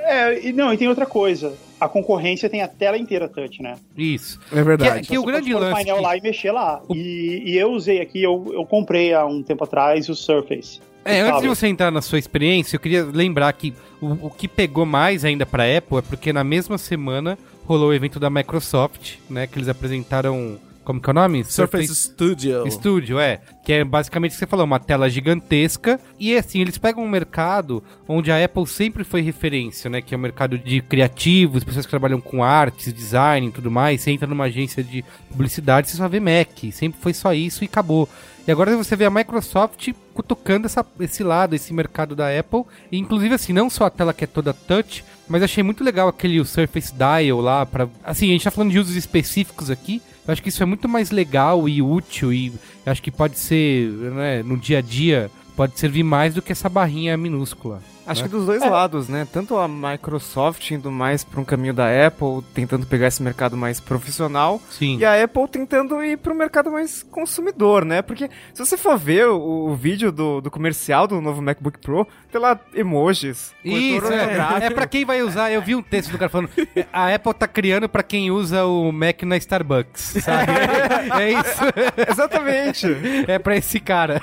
D: É, e não, e tem outra coisa. A concorrência tem a tela inteira touch, né?
A: isso.
B: É verdade.
A: Que- que o grande
D: o
A: lance
D: painel
A: que-
D: lá e mexer lá. E, e eu usei aqui, eu, eu comprei há um tempo atrás o Surface.
A: É,
D: O
A: antes de você entrar na sua experiência, eu queria lembrar que o, o que pegou mais ainda pra Apple é porque na mesma semana rolou o evento da Microsoft, né? Que eles apresentaram. Como que é o nome?
B: Surface Studio.
A: Studio, é. Que é basicamente o que você falou, uma tela gigantesca. E assim, eles pegam um mercado onde a Apple sempre foi referência, né? Que é o mercado de criativos, pessoas que trabalham com artes, design e tudo mais. Você entra numa agência de publicidade, você só vê Mac. Sempre foi só isso e acabou. E agora você vê a Microsoft cutucando essa, esse lado, esse mercado da Apple. E, inclusive, assim, não só a tela que é toda touch, mas achei muito legal aquele Surface Dial lá. Pra, assim, a gente tá falando de usos específicos aqui. Eu acho que isso é muito mais legal e útil. E acho que pode ser, né, no dia a dia, pode servir mais do que essa barrinha minúscula.
C: Acho que dos dois lados, né? Tanto a Microsoft indo mais para um caminho da Apple, tentando pegar esse mercado mais profissional,
A: Sim.
C: e a Apple tentando ir para o mercado mais consumidor, né? Porque se você for ver o, o vídeo do, do comercial do novo MacBook Pro, tem lá emojis.
A: Isso, é, é pra quem vai usar. Eu vi um texto do cara falando: a Apple tá criando pra quem usa o Mac na Starbucks, sabe? (laughs) é isso.
C: Exatamente.
A: É pra esse cara.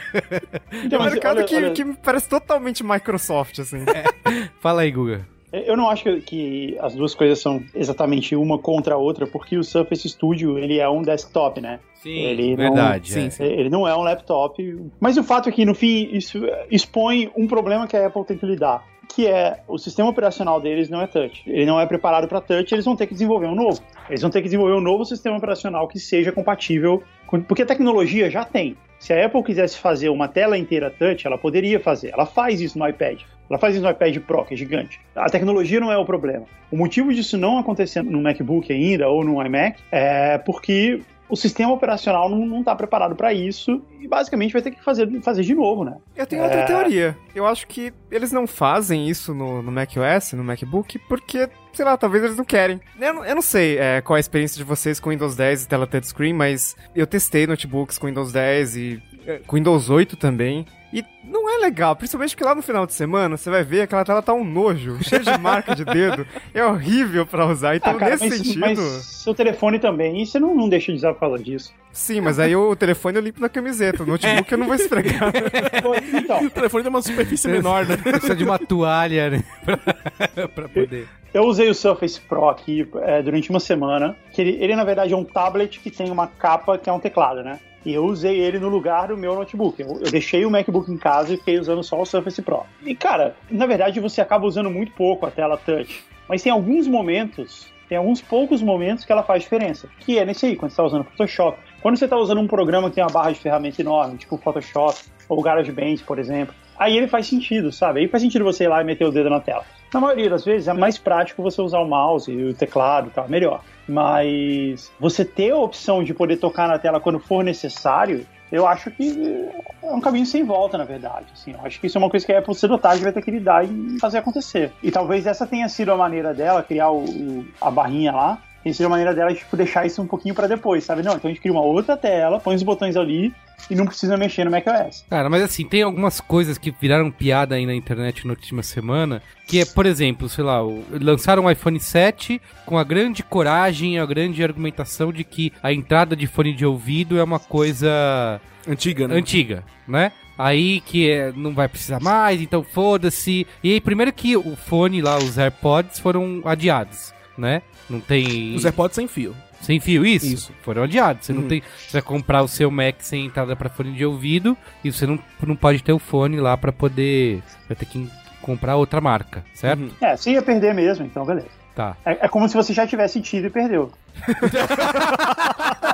D: Então,
C: É um mercado
D: olha-
C: que,
D: olha,
C: que me parece totalmente Microsoft, assim. (laughs)
A: Fala aí, Guga.
D: Eu não acho que, as duas coisas são exatamente uma contra a outra, porque o Surface Studio ele é um desktop, né?
A: Sim,
D: Ele não-
A: verdade.
B: sim,
A: é.
B: sim.
D: Ele não é um laptop. Mas o fato é que, no fim, isso expõe um problema que a Apple tem que lidar. Que é o sistema operacional deles não é touch. Ele não é preparado para touch, eles vão ter que desenvolver um novo. Eles vão ter que desenvolver um novo sistema operacional que seja compatível. Com... Porque a tecnologia já tem. Se a Apple quisesse fazer uma tela inteira touch, ela poderia fazer. Ela faz isso no iPad. Ela faz isso no iPad Pro, que é gigante. A tecnologia não é o problema. O motivo disso não acontecer no MacBook ainda ou no iMac é porque o sistema operacional não está preparado para isso e basicamente vai ter que fazer, fazer de novo, né?
C: Eu tenho outra
D: É.
C: teoria. Eu acho que eles não fazem isso no, no macOS, no MacBook, porque, sei lá, talvez eles não querem. Eu, não- eu não sei é, qual a experiência de vocês com Windows 10 e tela touchscreen, mas eu testei notebooks com Windows 10 e com Windows 8 também. E não é legal, principalmente porque lá no final de semana você vai ver aquela tela tá um nojo, (laughs) cheio de marca de dedo. É horrível pra usar. Então,
D: Ah, cara,
C: nesse
D: mas,
C: sentido.
D: mas seu telefone também, e você não, não deixa de usar por causa disso.
C: Sim, mas aí o telefone eu limpo na camiseta. O notebook eu não vou esfregar. (laughs)
D: Então, (laughs)
B: O telefone tem uma superfície menor, né?
A: Precisa de uma toalha, né? pra, pra poder.
D: eu usei o Surface Pro aqui é, durante uma semana, que ele, ele na verdade é um tablet que tem uma capa que é um teclado, né? E eu usei ele no lugar do meu notebook. Eu, eu deixei o MacBook em casa e fiquei usando só o Surface Pro. E, cara, na verdade você acaba usando muito pouco a tela touch. Mas tem alguns momentos, tem alguns poucos momentos que ela faz diferença. Que é nesse aí, quando você está usando Photoshop. Quando você está usando um programa que tem uma barra de ferramenta enorme, tipo Photoshop ou GarageBand, por exemplo, aí ele faz sentido, sabe? Aí faz sentido você ir lá e meter o dedo na tela. Na maioria das vezes é mais prático você usar o mouse e o teclado e tal, melhor. Mas você ter a opção de poder tocar na tela quando for necessário, eu acho que é um caminho sem volta, na verdade. Assim, eu acho que isso é uma coisa que a Apple cedo ou tarde vai ter que lidar e fazer acontecer. E talvez essa tenha sido a maneira dela criar o, o- a barrinha lá. Tenha sido a maneira dela tipo, deixar isso um pouquinho pra depois, sabe? Não, então a gente cria uma outra tela, põe os botões ali e não precisa mexer no macOS.
A: Cara, mas assim, tem algumas coisas que viraram piada aí na internet na última semana, que é, por exemplo, sei lá, lançaram o iPhone 7 com a grande coragem, a grande argumentação de que a entrada de fone de ouvido é uma coisa
B: Antiga, né?
A: antiga, né? Aí que é, não vai precisar mais, então foda-se. E aí, primeiro que o fone lá, os AirPods, foram adiados, né? Não tem.
B: Os AirPods sem fio.
A: Sem fio, isso?
B: Isso.
A: Foram adiados. Você não
B: Uhum.
A: tem. Você vai comprar o seu Mac sem entrada pra fone de ouvido e você não, não pode ter o fone lá pra poder. Vai ter que comprar outra marca, certo?
B: Uhum.
D: É, você ia perder mesmo, então beleza.
A: Tá.
D: É, é como se você já tivesse tido e perdeu. (laughs)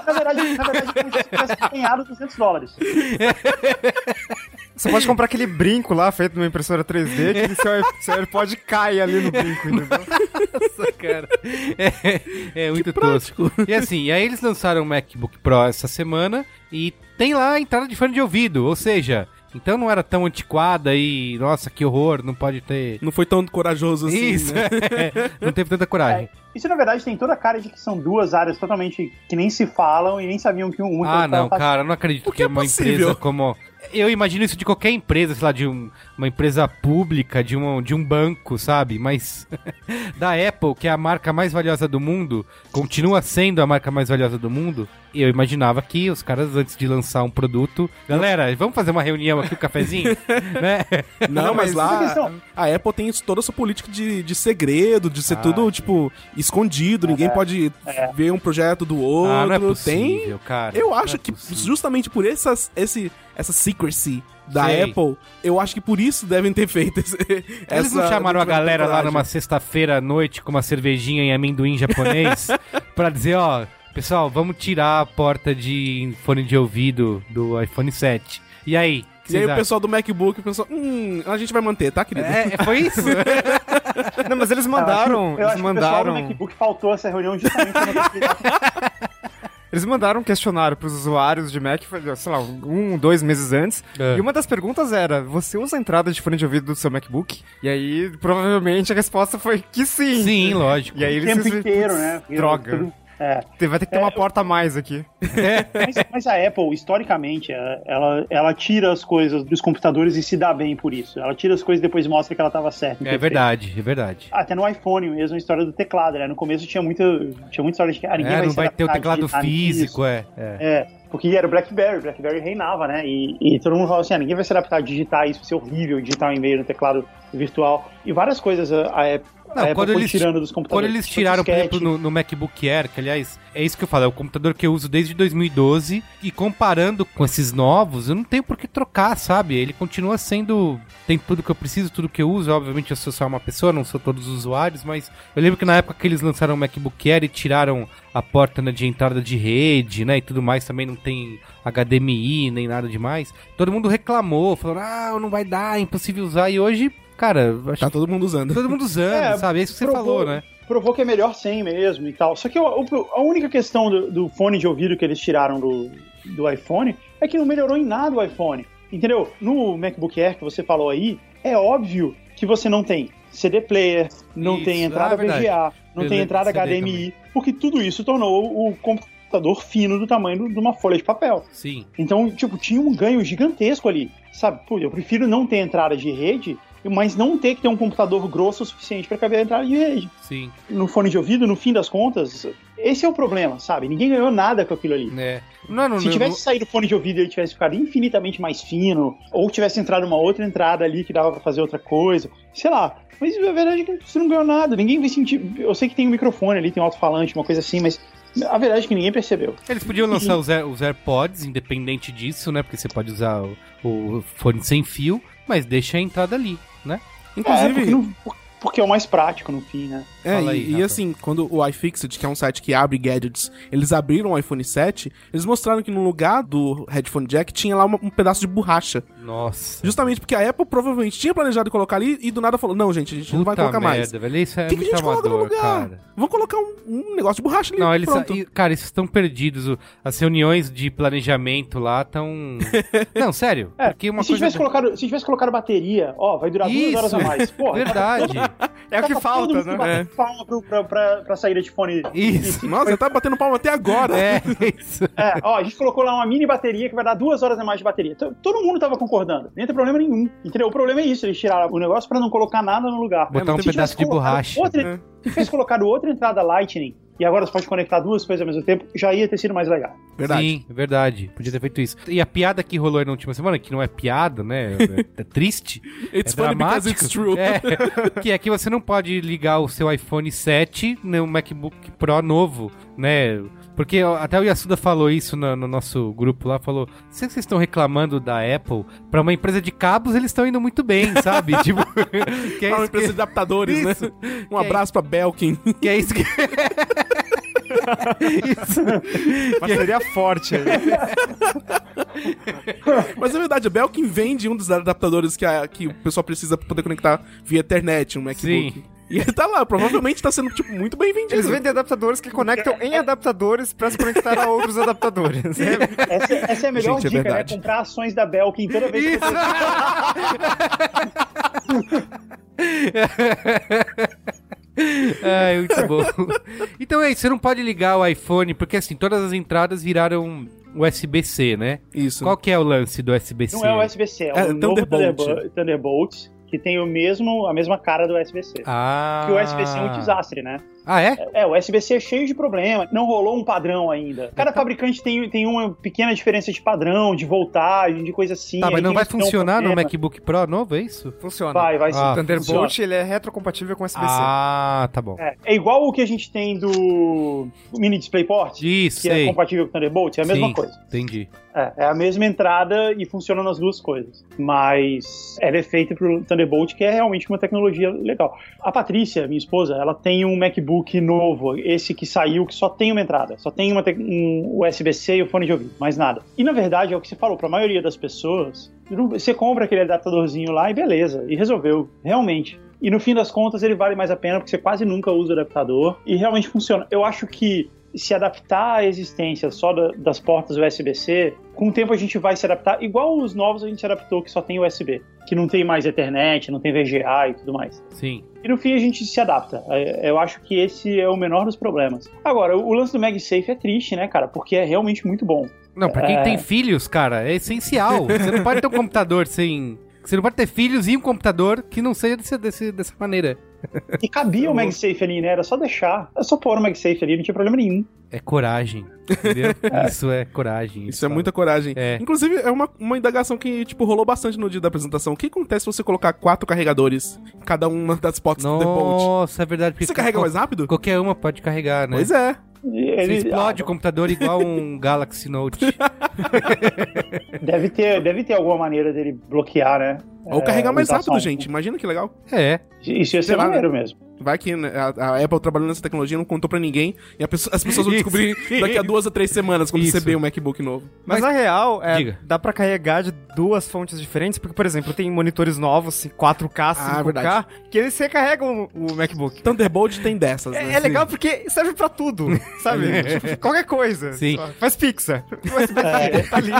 D: na verdade, na verdade, é como se você tivesse ganhado 200 dólares. (laughs)
C: Você pode comprar aquele brinco lá feito numa impressora 3D que seu, seu AirPod cai ali no brinco, entendeu?
A: Nossa, cara. É, é muito tosco. E assim, e aí eles lançaram o MacBook Pro essa semana e tem lá a entrada de fone de ouvido, ou seja, então não era tão antiquada e, nossa, que horror, não pode ter.
B: Não foi tão corajoso assim,
A: Isso,
B: né? (laughs)
A: é, não teve tanta coragem.
D: Isso, na verdade, tem toda a cara de que são duas áreas totalmente que nem se falam e nem sabiam que um
A: Ah, não, cara, eu não acredito que
B: é
A: uma
B: possível.
A: empresa como. Eu imagino isso de qualquer empresa, sei lá, de um- uma empresa pública, de um, de um banco, sabe? Mas (laughs) da Apple, que é a marca mais valiosa do mundo, continua sendo a marca mais valiosa do mundo. E eu imaginava que os caras, antes de lançar um produto, galera, vamos fazer uma reunião aqui, um cafezinho? (laughs) né?
B: Não, mas
D: Essa
B: lá a Apple tem toda a sua política de, de segredo, de ser
A: Ah,
B: tudo,
A: sim.
B: tipo, escondido. Ninguém pode ver um projeto do outro.
A: Ah, não é
B: tem.
A: possível, cara.
B: Eu
A: Não
B: acho
A: é
B: que justamente por essas, esse, essa secrecy da
A: Sei.
B: Apple, eu acho que por isso devem ter feito esse,
A: Eles não chamaram a galera lá numa sexta-feira à noite com uma cervejinha em amendoim japonês (laughs) pra dizer, ó, pessoal, vamos tirar a porta de fone de ouvido do iPhone 7. E aí?
B: E aí o pessoal do MacBook pensou, hum, a gente vai manter, tá, querido?
A: É, é, foi isso? (laughs)
C: Não, mas eles mandaram.
D: Eu acho
C: Eles
D: que o pessoal do
C: mandaram.
D: MacBook faltou essa reunião justamente. (laughs)
C: Eles mandaram um questionário pros usuários de Mac, sei lá, um, dois meses antes.
A: É.
C: E uma das perguntas era: você usa a entrada de fone de ouvido do seu MacBook? E aí, provavelmente, a resposta foi que sim.
A: Sim, lógico.
C: E aí
D: o
C: eles
D: tempo
C: se-
D: inteiro, né?
C: Droga.
D: É.
C: Vai ter que ter uma porta a mais aqui. (laughs)
D: Mas, mas a Apple, historicamente, ela, ela, ela tira as coisas dos computadores e se dá bem por isso. Ela tira as coisas e depois mostra que ela estava certa.
A: É verdade, é verdade.
D: feito. Até no iPhone mesmo, a história do teclado, né? No começo tinha muita, tinha muita história de que ah, ninguém
A: É,
D: vai
A: não vai ter o teclado
D: nisso.
A: físico, é. é.
D: É, porque era o BlackBerry, o BlackBerry reinava, né? E, e todo mundo falava assim, ah, ninguém vai se adaptar a digitar isso, vai ser horrível digitar um e-mail no teclado virtual. E várias coisas a, a, Apple- a
A: Não, quando eles,
D: tirando dos
A: quando
D: computadores.
A: eles
D: Tipo,
A: tiraram, por exemplo, no, no MacBook Air, que aliás, é isso que eu falo, é o computador que eu uso desde 2012, e comparando com esses novos, eu não tenho por que trocar, sabe? Ele continua sendo, tem tudo que eu preciso, tudo que eu uso, obviamente eu sou só uma pessoa, não sou todos os usuários, mas eu lembro que na época que eles lançaram o MacBook Air e tiraram a porta né, de entrada de rede, né, e tudo mais, também não tem HDMI, nem nada demais, todo mundo reclamou, falou, ah, não vai dar, é impossível usar, e hoje... Cara, acho
B: Tá todo mundo usando.
A: todo mundo usando, (laughs)
D: É,
A: sabe? É isso que você
D: provou-
A: falou, né?
D: provou que é melhor sem mesmo e tal. Só que o- o- a única questão do, do fone de ouvido que eles tiraram do, do iPhone é que não melhorou em nada o iPhone. Entendeu? No MacBook Air que você falou aí, é óbvio que você não tem CD player, não
A: Isso,
D: tem entrada
A: ah, verdade.
D: VGA, não
A: Beleza,
D: tem entrada
A: CD
D: HDMI, porque tudo isso tornou o computador fino do tamanho do- de uma folha de papel.
A: Sim.
D: Então, tipo, tinha um ganho gigantesco ali. Sabe, pô, eu prefiro não ter entrada de rede, mas não ter que ter um computador grosso o suficiente para caber a entrada de rede
A: Sim,
D: no fone de ouvido, no fim das contas, esse é o problema, sabe? Ninguém ganhou nada com aquilo ali.
A: né? Não, não,
D: Se
A: não,
D: tivesse saído o fone de ouvido e ele tivesse ficado infinitamente mais fino, ou tivesse entrado uma outra entrada ali que dava pra fazer outra coisa, sei lá. Mas a verdade é que você não ganhou nada, ninguém vai sentir. Eu sei que tem um microfone ali, tem um alto-falante, uma coisa assim, mas a verdade é que ninguém percebeu.
A: Eles podiam lançar os, Air- os AirPods, independente disso, né? Porque você pode usar o, o fone sem fio, mas deixa a entrada ali, né?
D: É, porque
B: Inclusive,
D: não, por- Porque é o mais prático no fim, né?
B: É,
A: Fala
B: e,
A: aí,
B: e
A: Rafa.
B: assim, quando o iFixit, que é um site que abre gadgets, eles abriram o iPhone 7, eles mostraram que no lugar do headphone jack tinha lá uma- um pedaço de borracha.
A: Nossa.
B: Justamente porque a Apple provavelmente tinha planejado colocar ali e do nada falou: não, gente, a gente não vai
A: Puta
B: colocar mais.
A: merda, velho. Isso é
B: O que, que a gente coloca no lugar?
A: cara.
B: Vamos colocar um, um negócio de borracha ali.
A: Não, eles,
B: pronto.
A: e, cara, eles estão perdidos. As reuniões de planejamento lá estão. (laughs) Não, sério.
D: É,
A: porque uma
D: e se
A: coisa.
D: tivesse, colocado, se tivesse colocado bateria, ó, vai durar duas
A: Isso,
D: horas a mais. Porra, (laughs)
A: Verdade. (laughs)
C: É o que falta,
D: todo mundo
C: né?
D: batendo palma pro- pra, pra, pra saída de fone.
A: Isso.
B: Nossa, você tá batendo palma até agora.
A: É, (laughs) isso.
D: É, ó, a gente colocou lá uma mini bateria que vai dar duas horas a mais de bateria. Todo mundo tava concordando. Nem tem problema nenhum. Entendeu? O problema é isso, eles tiraram o negócio pra não colocar nada no lugar.
A: Botar um pedaço de borracha.
D: Outra,
B: É.
D: Se tivesse colocado outra entrada Lightning, e agora você pode conectar duas coisas ao mesmo tempo, já ia ter sido mais legal.
B: Verdade.
A: Sim, é verdade. Podia ter feito isso. E a piada que rolou aí na última semana, que não é piada, né? É, é (laughs) triste.
B: It's
A: é
B: funny because
A: dramático.
B: it's true.
A: É, (laughs) que é que você não pode ligar o seu iPhone 7 no MacBook Pro novo, né? Porque até o Yasuda falou isso no, no nosso grupo lá, falou, se vocês estão reclamando da Apple, pra uma empresa de cabos eles estão indo muito bem, sabe? (laughs) tipo, que é,
B: É uma empresa
A: que,
B: de adaptadores,
A: Isso.
B: né? Um abraço pra Belkin. (laughs)
A: que é isso que... (laughs) isso.
C: Parceria forte aí.
B: Mas é verdade, a Belkin vende um dos adaptadores que, a- que o pessoal precisa pra poder conectar via internet, um MacBook.
A: Sim.
B: E ele tá lá, provavelmente tá sendo, tipo, muito bem vendido.
C: Eles vendem adaptadores que conectam em adaptadores pra se conectar a outros adaptadores. É,
D: Essa, essa é a melhor
B: Gente, é
D: dica, né?
B: verdade.
D: Comprar ações da Belkin toda vez que
A: Isso. (laughs) Ai, muito bom. Então é isso, você não pode ligar o iPhone, porque assim, todas as entradas viraram USB-C, né?
B: Isso.
A: Qual que é o lance do USB-C?
D: Não é o USB-C, é,
B: É,
D: o.
B: Thunderbolt,
D: Thunderbolt, que tem o mesmo, a mesma cara do USB-C.
A: Ah.
D: Que o USB-C é um desastre, né?
A: Ah, é?
D: É, o USB-C é cheio de problema, não rolou um padrão ainda. Cada fabricante tem, tem uma pequena diferença de padrão, de voltagem, de coisa assim.
A: Tá, mas não vai
D: é um
A: funcionar no. MacBook Pro novo, é isso?
C: funciona.
D: Vai, vai sim.
A: Ah,
C: O Thunderbolt,
D: funciona.
C: ele é retrocompatível com USB-C.
A: Ah, tá bom.
D: É, é igual o que a gente tem do Mini DisplayPort,
A: Isso,
D: que é
A: sei.
D: compatível com o Thunderbolt, é a mesma
A: Sim,
D: coisa.
A: Entendi.
D: É, é a mesma entrada e funciona nas duas coisas. Mas ela é feita pro Thunderbolt, que é realmente uma tecnologia legal. A Patrícia, minha esposa, ela tem um MacBook novo, esse que saiu, que só tem uma entrada. Só tem uma um USB-C e o fone de ouvido, mais nada. E na verdade, é o que você falou, pra maioria das pessoas, você compra aquele adaptadorzinho lá e beleza, e resolveu, realmente. E no fim das contas ele vale mais a pena porque você quase nunca usa o adaptador e realmente funciona. Eu acho que se adaptar à existência só da- das portas USB-C, com o tempo a gente vai se adaptar, igual os novos a gente se adaptou que só tem USB, que não tem mais Ethernet, não tem VGA e tudo mais.
A: Sim.
D: E no fim a gente se adapta. É, Eu acho que esse é o menor dos problemas. Agora, o lance do MagSafe é triste, né, cara? Porque é realmente muito bom.
A: Não, pra quem
D: É.
A: tem filhos, cara, é essencial. (laughs) Você não pode ter um computador sem. Você não pode ter filhos e um computador que não seja desse, desse- dessa maneira.
D: E cabia o MagSafe ali, né? Era só deixar. Era só pôr o MagSafe ali, não tinha problema nenhum.
A: É coragem. Entendeu? (laughs) Isso é coragem.
B: Isso é
A: fala.
B: muita coragem.
A: É.
B: Inclusive, é uma, uma indagação que, tipo, rolou bastante no dia da apresentação. O que acontece se você colocar quatro carregadores em cada uma das portas do Thunderbolt?
A: Nossa, é verdade. porque
B: Você carrega mais rápido?
A: Qualquer uma pode carregar, né?
B: Pois é.
D: E
A: Você
D: ele-
A: explode o computador igual um (laughs) Galaxy Note. (laughs)
D: Deve ter, deve ter alguma maneira dele bloquear, né?
B: Ou
D: É,
B: carregar mais rápido, gente. Imagina que legal.
A: É.
D: Isso ia ser maneiro mesmo.
B: Vai que né, a, a Apple trabalhando nessa tecnologia não contou pra ninguém e a pessoa- as pessoas vão (laughs) descobrir daqui a duas a três semanas quando
A: Isso.
B: receber um MacBook novo.
C: Mas, na real, é, dá pra carregar de duas fontes diferentes, porque, por exemplo, tem monitores novos, assim, 4K, 5K,
B: Ah, verdade.
C: que eles recarregam o o MacBook.
B: Thunderbolt tem dessas, né?
C: É, é legal porque serve pra tudo, (laughs) sabe? Tipo, qualquer coisa.
A: Sim.
C: Faz pizza. (laughs) USB tá ali.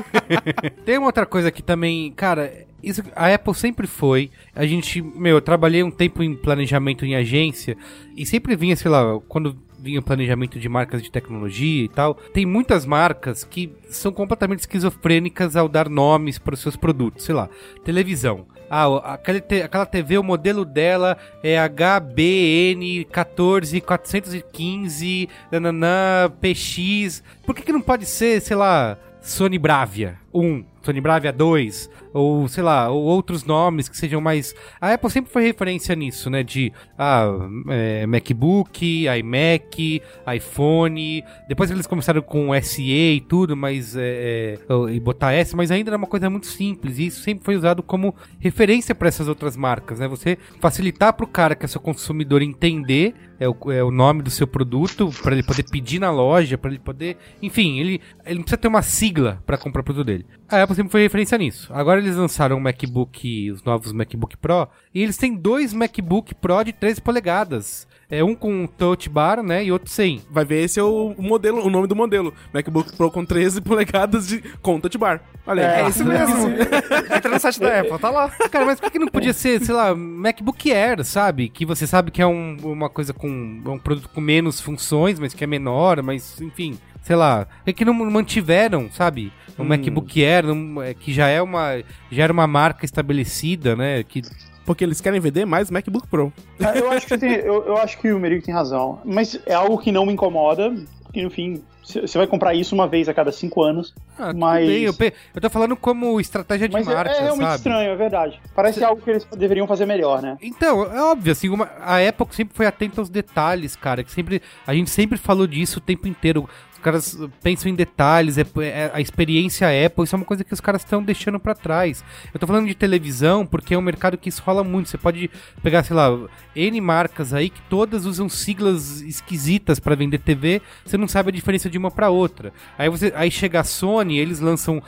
A: Tem uma outra coisa que também, cara, isso a Apple sempre foi. A gente, meu, eu trabalhei um tempo em planejamento em agência e sempre vinha, sei lá, quando vinha planejamento de marcas de tecnologia e tal, tem muitas marcas que são completamente esquizofrênicas ao dar nomes para os seus produtos, sei lá, televisão. Ah, aquela, te- aquela TV, o modelo dela é HBN 14415 nananã, PX. Por que, que não pode ser, sei lá, Sony Bravia? 1, Sony Bravia 2, ou sei lá, ou outros nomes que sejam mais. A Apple sempre foi referência nisso, né? De ah, é, MacBook, iMac, iPhone. Depois eles começaram com SE e tudo, mas. É, é, e botar S, mas ainda era uma coisa muito simples. E isso sempre foi usado como referência para essas outras marcas, né? Você facilitar para o cara que é seu consumidor entender é o, é o nome do seu produto, para ele poder pedir na loja, para ele poder. Enfim, ele, ele não precisa ter uma sigla para comprar o produto dele. A Apple sempre foi referência nisso. Agora eles lançaram o MacBook, os novos MacBook Pro, e eles têm dois MacBook Pro de 13 polegadas. É um com touch bar, né, e outro sem.
B: Vai ver esse é o modelo, o nome do modelo. MacBook Pro com 13 (laughs) polegadas de com touch bar. Olha aí.
C: É isso mesmo. (laughs) Entra no site da Apple, tá lá.
A: Cara, mas por que não podia ser, sei lá, MacBook Air, sabe? Que você sabe que é um- uma coisa com. um produto com menos funções, mas que é menor, mas enfim. Sei lá, é que não mantiveram, sabe? Um MacBook Air, um- é, que já é uma. Já era uma marca estabelecida, né? Que
B: Porque eles querem vender mais MacBook Pro.
D: É, Eu acho, que tem- eu, eu acho que o Merigo tem razão. Mas é algo que não me incomoda, porque no fim, c- você vai comprar isso uma vez a cada cinco anos.
A: Ah,
D: Mas-
A: bem, eu, pe- eu tô falando como estratégia de
D: Mas é-
A: marca,
D: é, realmente
A: sabe?
D: estranho, é verdade. Parece algo que eles deveriam fazer melhor, né?
A: Então, é óbvio, assim, uma- a Apple sempre foi atenta aos detalhes, cara, que sempre, a gente sempre falou disso o tempo inteiro. Os caras pensam em detalhes, é, é- a experiência Apple, isso é uma coisa que os caras estão deixando pra trás. Eu tô falando de televisão porque é um mercado que isso rola muito. Você pode pegar, sei lá, N marcas aí que todas usam siglas esquisitas pra vender TV, você não sabe a diferença de uma pra outra. Aí você, aí chega a Sony, eles lançam,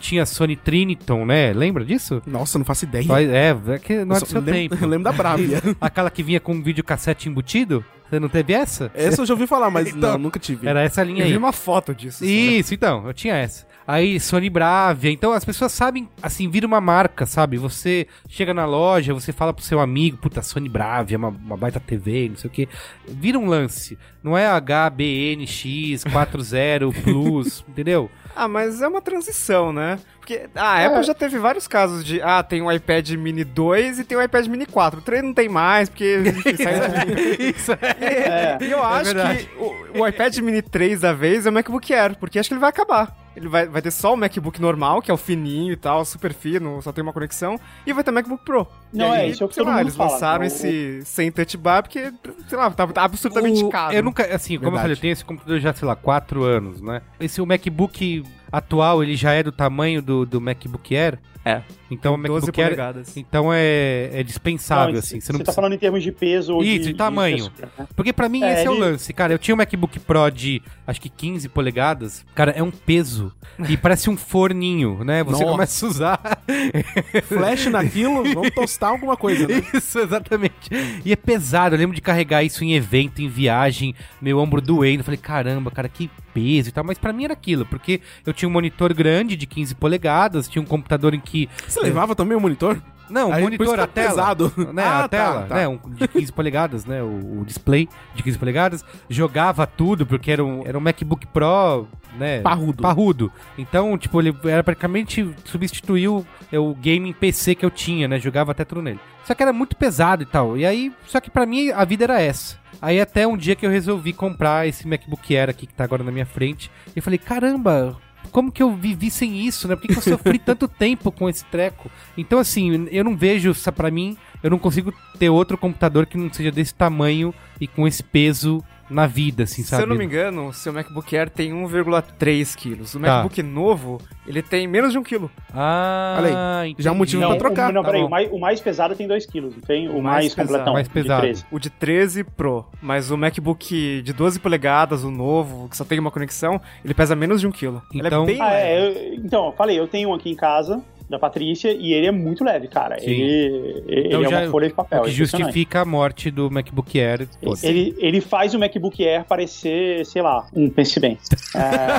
A: tinha a Sony Triniton, né? Lembra disso?
B: Nossa, não faço ideia.
A: É, é que não é do seu
B: lembro,
A: tempo. (laughs)
B: eu lembro da Bravia. (laughs)
A: Aquela que vinha com um videocassete embutido? Você não teve essa?
B: Essa eu já ouvi falar, mas (laughs)
A: Então,
B: não, nunca tive.
A: Era essa linha
C: Eu vi
A: aí.
C: uma foto disso.
A: Isso, então, eu tinha essa. Aí, Sony Bravia. Então, as pessoas sabem, assim, vira uma marca, sabe? Você chega na loja, você fala pro seu amigo, puta, Sony Bravia, uma, uma baita TV, não sei o quê. Vira um lance. Não é HBNX 40 Plus, (laughs) entendeu?
C: Ah, mas é uma transição, né? Porque a Apple já teve vários casos de, ah, tem o iPad Mini 2 e tem o iPad Mini 4. O 3 não tem mais, porque (laughs)
A: Isso é.
D: É.
C: E eu acho
A: verdade.
C: que o, o iPad Mini 3 da vez é o MacBook Air, porque acho que ele vai acabar. Ele vai, vai ter só o MacBook normal, que é o fininho e tal, super fino, só tem uma conexão, e vai ter o MacBook Pro.
D: Não,
C: E
D: é,
C: aí,
D: isso é o que
C: sei
D: todo
C: lá,
D: mundo
C: eles
D: fala,
C: lançaram esse sem touch bar porque, sei lá, tava absolutamente
A: O-
C: caro.
A: Eu nunca, assim, como eu
B: Verdade.
A: falei, eu tenho esse computador já, sei lá, 4 anos, né? Esse o MacBook atual, ele já é do tamanho do, do MacBook Air?
C: É.
A: Então o
C: 12
A: MacBook Air,
C: polegadas.
A: então é, é dispensável,
D: Não,
A: assim. Você
D: Você
A: não
D: tá
A: precisa...
D: falando em termos de peso ou
A: Isso,
D: de,
A: de tamanho.
D: espessura, né?
A: Porque pra mim
D: É,
A: esse é o
D: ele-
A: lance, cara. Eu tinha um MacBook Pro de acho que 15 polegadas. Cara, é um peso. E (laughs) parece um forninho, né? Você
B: Nossa.
A: começa a usar. (laughs)
B: Flash naquilo, vamos tostar alguma coisa, né? (laughs)
A: Isso, exatamente. E é pesado. Eu lembro de carregar isso em evento, em viagem, meu ombro doendo. Eu falei, caramba, cara, que peso e tal. Mas pra mim era aquilo, porque eu tinha um monitor grande de 15 polegadas, tinha um computador em que.
B: Você levava também o monitor?
A: Não, o
B: Aí,
A: monitor, a
B: tá
A: tela.
B: pesado. (laughs)
A: Né,
B: Ah,
A: a
B: tá,
A: tela,
B: tá.
A: né? Um de 15 polegadas, né? O, o display de 15 polegadas. Jogava tudo, porque era um, era um MacBook Pro, né?
B: Parrudo.
A: Parrudo. Então, tipo, ele era praticamente substituiu o gaming PC que eu tinha, né? Jogava até tudo nele. Só que era muito pesado e tal. E aí, só que pra mim a vida era essa. Aí até um dia que eu resolvi comprar esse MacBook Air aqui que tá agora na minha frente. E eu falei, caramba, como que eu vivi sem isso, né? Por que, que eu sofri (laughs) tanto tempo com esse treco? Então, assim, eu não vejo, pra mim, eu não consigo ter outro computador que não seja desse tamanho e com esse peso na vida, assim,
C: Se
A: sabe?
C: eu não me engano, o seu MacBook Air tem 1,3 quilos. O
A: Tá.
C: MacBook novo, ele tem menos de 1 quilo.
A: Ah,
B: Olha aí, já é um motivo
D: Não,
B: pra trocar.
D: o, não,
A: Tá
D: peraí, o mais, o mais pesado tem 2 quilos, não tem? O,
C: O
D: mais,
C: mais pesado.
D: completão,
A: Mais
D: de
A: pesado.
D: 13.
C: O de 13 Pro. Mas o MacBook de 12 polegadas, o novo, que só tem uma conexão, ele pesa menos de 1 quilo. ele
A: Então-
C: é bem
D: Ah, é, eu- então, eu falei, eu tenho um aqui em casa, da Patrícia, e ele é muito leve, cara.
A: Sim.
D: Ele, ele
A: Então
D: é uma folha de papel.
A: que
D: é
A: justifica a morte do MacBook Air. Pô,
D: Ele, ele faz o MacBook Air parecer, sei lá, um pense bem. É,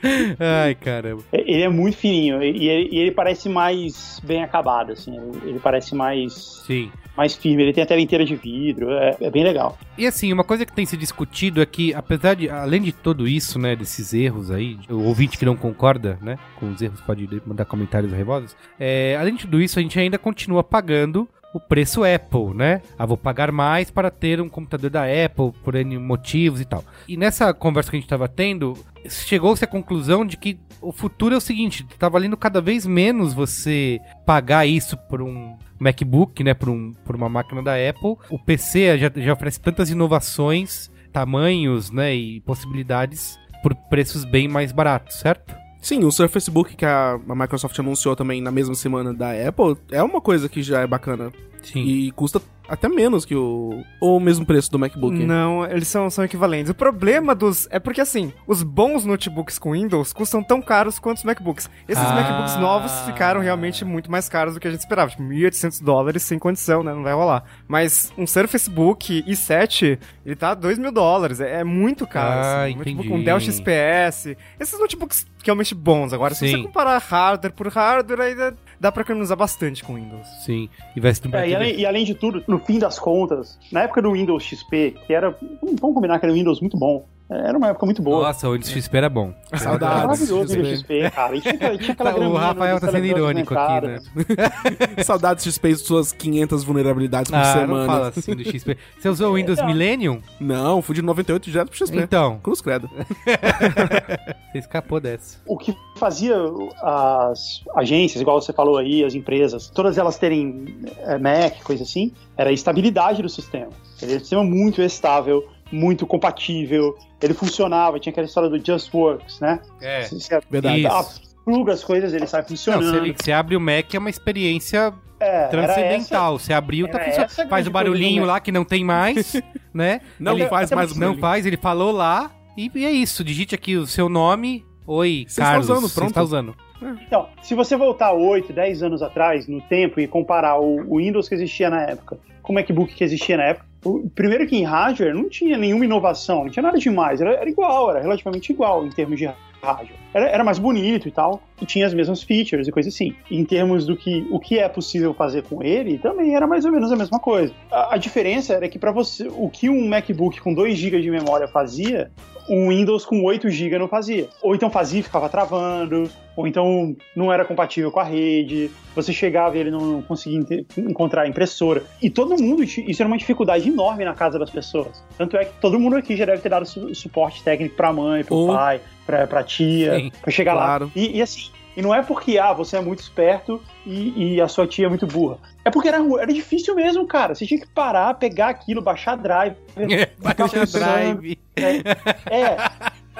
D: (laughs)
A: Ai, caramba.
D: ele é muito fininho e ele, ele parece mais bem acabado, assim. Ele parece mais,
A: Sim.
D: Mais firme. Ele tem a tela inteira de vidro, é, é bem legal.
A: E assim, uma coisa que tem se discutido é que, apesar de, além de tudo isso, né, desses erros aí, o ouvinte que não concorda, né, com os erros pode mandar comentários raivosos, é, além de tudo isso, a gente ainda continua pagando o preço Apple, né? Ah, vou pagar mais para ter um computador da Apple por N motivos e tal. E nessa conversa que a gente estava tendo, chegou-se à conclusão de que o futuro é o seguinte, tá valendo cada vez menos você pagar isso por um MacBook, né, por, um, por uma máquina da Apple. O PC já, já oferece tantas inovações, tamanhos, né, e possibilidades por preços bem mais baratos, certo?
B: Sim, o Surface Book que a, a Microsoft anunciou também na mesma semana da Apple é uma coisa que já é bacana.
A: Sim.
B: E custa até menos que o. Ou o mesmo preço do MacBook.
C: Não, eles são, são equivalentes. O problema dos. É porque assim, os bons notebooks com Windows custam tão caros quanto os MacBooks. Esses
A: Ah.
C: MacBooks novos ficaram realmente muito mais caros do que a gente esperava. Tipo, 1.800 dólares sem condição, né? Não vai rolar. Mas um Surface Book i7, ele tá 2 mil dólares. É, é muito caro.
A: Ah,
C: assim. Um notebook
A: entendi.
C: com Dell XPS. Esses notebooks realmente bons. Agora, se
A: Sim.
C: você comparar hardware por hardware, aí dá, pra economizar bastante com Windows.
A: Sim. E vai se
D: É, e, além, e além de tudo, no fim das contas, na época do Windows XP, que era. Vamos vamos combinar que era um Windows muito bom. É, Era uma época muito boa.
A: Nossa, o Windows XP era bom.
D: Era
B: Saudades.
D: maravilhoso o
B: XP.
D: Windows XP, cara. E tinha, tinha aquela (laughs)
A: O
D: graminha
A: Rafael tá sendo irônico aqui, né? (laughs)
B: Saudades de XP de suas 500 vulnerabilidades por
A: Ah,
B: semana.
A: não fala assim do XP. Você usou o Windows Millennium?
B: Não, fui de 98 direto pro XP.
A: Então,
B: Cruz credo. (laughs)
A: você escapou dessa.
D: O que fazia as agências, igual você falou aí, as empresas, todas elas terem é, Mac, coisa assim, era a estabilidade do sistema. Ele era um sistema muito estável, muito compatível, ele funcionava, tinha aquela história do Just Works, né?
A: É.
D: Você, você
B: Verdade.
D: Pluga as coisas, ele sai
A: Não,
D: funcionando.
A: você, você abre o Mac, é uma experiência
D: É,
A: transcendental. Você abriu, tá
D: era
A: funcionando.
D: essa
A: Faz o barulhinho
D: Mac.
A: lá que não tem mais, (laughs) né?
B: Não
A: Ele-
B: faz mais
A: Não
B: barulho.
A: faz, ele falou lá. E, e é isso. Digite aqui o seu nome. Oi,
B: Você está
A: Carlos.
B: usando,
A: Você
B: pronto.
A: está usando.
D: Então, se você voltar 8, 10 anos atrás no tempo e comparar o, o Windows que existia na época com o MacBook que existia na época, o, primeiro que em hardware não tinha nenhuma inovação, não tinha nada demais, era, era igual, era relativamente igual em termos de hardware. Era, era mais bonito e tal, e tinha as mesmas features e coisa assim. Em termos do que o que é possível fazer com ele, também era mais ou menos a mesma coisa. A, a diferença era que para você, o que um MacBook com 2 GB de memória fazia, um Windows com 8 GB não fazia. Ou então fazia e ficava travando, ou então não era compatível com a rede, você chegava e ele não conseguia encontrar a impressora. E todo mundo, isso era uma dificuldade enorme na casa das pessoas. Tanto é que todo mundo aqui já deve ter dado su- suporte técnico pra mãe, pro
B: Ou-
D: pai, pra, pra tia,
A: Sim,
D: pra chegar
B: claro.
D: lá. E, e assim, e não é porque, ah, você é muito esperto e, e a sua tia é muito burra. É porque era, era difícil mesmo, cara. Você tinha que parar, pegar aquilo, baixar drive, (laughs)
A: Baixa
D: funcionando.
A: Drive.
D: é,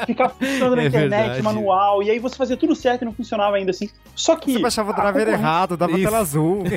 D: ficar funcionando na
A: É
D: internet,
A: verdade.
D: manual, e aí você fazia tudo certo e não funcionava ainda assim. Só que.
C: Você baixava o
D: a
C: driver
D: concorrência-
C: errado, dava
A: Isso.
C: tela azul. (laughs)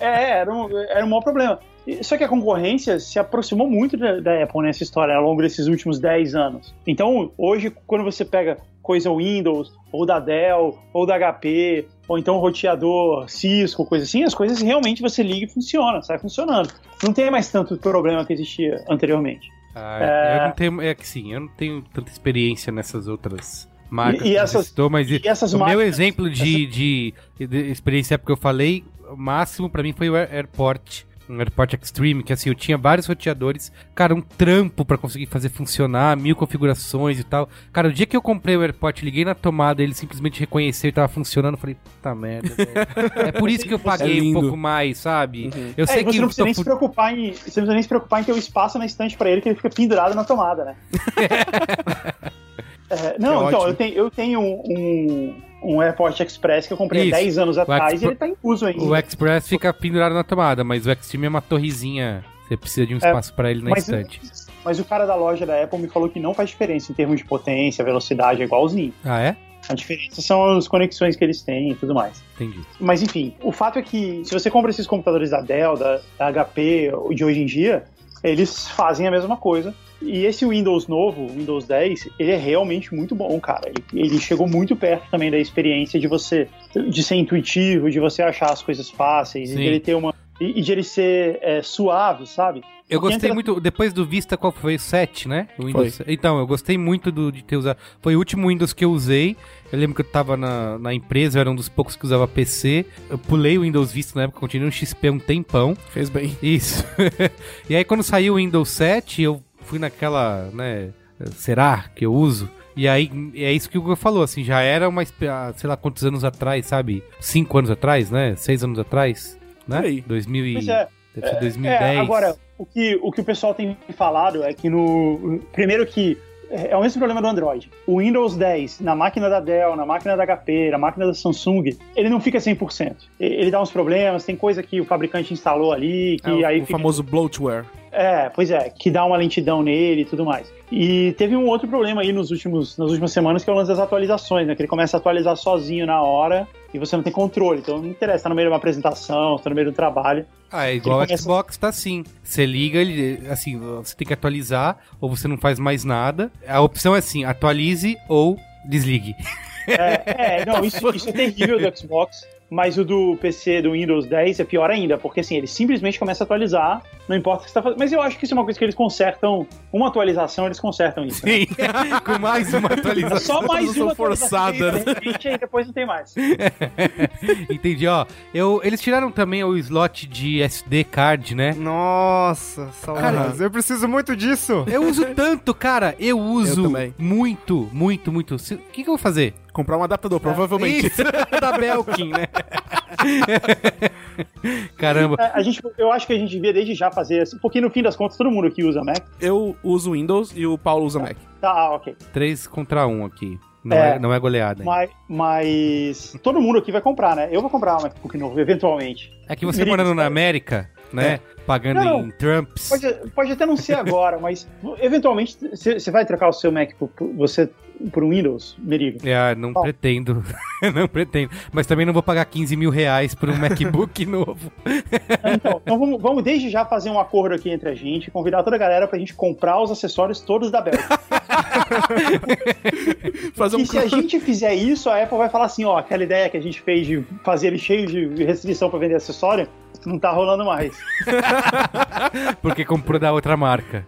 D: É, era um, era um maior problema. Só que a concorrência se aproximou muito da, da Apple nessa história ao longo desses últimos 10 anos. Então, hoje, quando você pega coisa Windows, ou da Dell, ou da HP, ou então roteador Cisco, coisa assim, as coisas realmente você liga e funciona, sai funcionando. Não tem mais tanto problema que existia anteriormente.
A: Ah,
D: É.
A: Eu não tenho. É que sim, eu não tenho tanta experiência nessas outras marcas
D: E- e essas-
A: citou, mas
D: E essas
A: o meu
D: máquinas-
A: exemplo de, de, de experiência época que eu falei, o máximo pra mim foi o Air- Airport. Um Airport Extreme, que assim, eu tinha vários roteadores, cara, um trampo pra conseguir fazer funcionar, mil configurações e tal. Cara, o dia que eu comprei o Airport, liguei na tomada, ele simplesmente reconheceu e tava funcionando, eu falei, puta merda. (laughs) É por isso que eu paguei um
B: lindo.
A: pouco mais, sabe?
B: Uhum.
A: Eu
D: É,
A: sei
D: você
A: que
D: não precisa nem se preocupar em. Você não precisa nem se preocupar em ter o espaço na estante pra ele, que ele fica pendurado na tomada, né? (laughs) É, não, então,
B: ótimo.
D: eu tenho, eu tenho um, um Airport Express que eu comprei
A: Isso.
D: há 10 anos atrás
A: Expo-
D: e ele tá em uso ainda.
A: O Express fica pendurado na tomada, mas o Extreme é uma torrezinha. Você precisa de um
D: É,
A: espaço pra ele na
D: mas-
A: estante.
D: Mas o cara da loja da Apple me falou que não faz diferença em termos de potência, velocidade, é igualzinho.
A: Ah, é?
D: A diferença são as conexões que eles têm e tudo mais.
A: Entendi.
D: Mas enfim, o fato é que se você compra esses computadores da Dell, da, da HP, ou de hoje em dia, eles fazem a mesma coisa. E esse Windows novo, o Windows 10, ele é realmente muito bom, cara. Ele, ele chegou muito perto também da experiência de você, de ser intuitivo, de você achar as coisas fáceis, e
A: Sim.
D: de ele ter uma. E, e de ele ser é, suave, sabe?
A: Eu gostei
D: entra-
A: muito, depois do Vista, qual foi? O 7, né? O Windows. Então, eu gostei muito do, de ter usado. Foi o último Windows que eu usei. Eu lembro que eu tava na, na empresa, eu era um dos poucos que usava PC. Eu pulei o Windows Vista na época, continuei no XP um tempão.
B: Fez bem.
A: Isso. (laughs) e aí, quando saiu o Windows 7, eu fui naquela, né? Será que eu uso? E aí, é isso que o Hugo falou, assim, já era uma, sei lá quantos anos atrás, sabe? Cinco anos atrás, né? Seis anos atrás. né?
B: Aí.
A: 2000 e...
D: Pois é.
A: Deve ser
D: É,
A: 2010.
D: agora, o que, o que o pessoal tem falado é que no. Primeiro que é é o mesmo problema do Android. O Windows 10, na máquina da Dell, na máquina da HP, na máquina da Samsung, ele não fica 100%. E- Ele dá uns problemas, tem coisa que o fabricante instalou ali, que
B: É, o,
D: aí
B: o
D: fica
B: famoso bloatware.
D: É, pois é, que dá uma lentidão nele e tudo mais. E teve um outro problema aí nos últimos, nas últimas semanas, que é o lance das atualizações, né? Que ele começa a atualizar sozinho na hora e você não tem controle. Então não interessa, tá no meio de uma apresentação, tá no meio do trabalho.
A: Ah, é igual o
D: começa-
A: Xbox tá assim. Você liga, ele, assim, você tem que atualizar, ou você não faz mais nada. A opção é assim, atualize ou desligue.
D: É, é, não, isso, (laughs) isso é terrível do Xbox. Mas o do PC do Windows 10 é pior ainda, porque assim, ele simplesmente começa a atualizar, não importa o que você tá fazendo. Mas eu acho que isso é uma coisa que eles consertam, uma atualização, eles consertam isso. né?
A: Sim, (laughs) com mais uma atualização.
D: Só mais
B: Atualização
D: uma
B: forçada,
D: diferente, e aí depois não tem mais. (laughs)
A: Entendi, ó. Eu, eles tiraram também o slot de SD card, né?
C: Nossa, saudades. Eu preciso muito disso.
A: Eu uso (laughs) tanto, cara. Eu uso
B: também.
A: muito, muito, muito. O que, que eu vou fazer?
B: Comprar um adaptador, provavelmente.
A: Isso, da Belkin, né? (laughs) Caramba.
D: É, A gente, eu acho que a gente devia desde já fazer, assim, porque no fim das contas todo mundo aqui usa Mac.
B: Eu uso Windows e o Paulo usa Mac.
D: Tá, ah, ok.
A: 3 contra 1 aqui. Não
D: É.
A: é, não é goleada.
D: Mas, mas todo mundo aqui vai comprar, né? Eu vou comprar um MacBook novo, eventualmente.
A: É que você morando na? América, né? Pagando
D: Não,
A: em Trumps.
D: Pode, pode até não ser agora, mas eventualmente você vai trocar o seu Mac por, por- você, por um Windows, Merigo.
A: É, não pretendo. (laughs) não pretendo. Mas também não vou pagar 15 mil reais por um MacBook (laughs) novo.
D: Então, então vamos, vamos desde já fazer um acordo aqui entre a gente, convidar toda a galera pra gente comprar os acessórios todos da Bell. (laughs)
B: Fazer um
D: E se a gente fizer isso, a Apple vai falar assim, ó, aquela ideia que a gente fez de fazer ele cheio de restrição pra vender acessório, não tá rolando mais. (laughs)
A: Porque comprou da outra marca.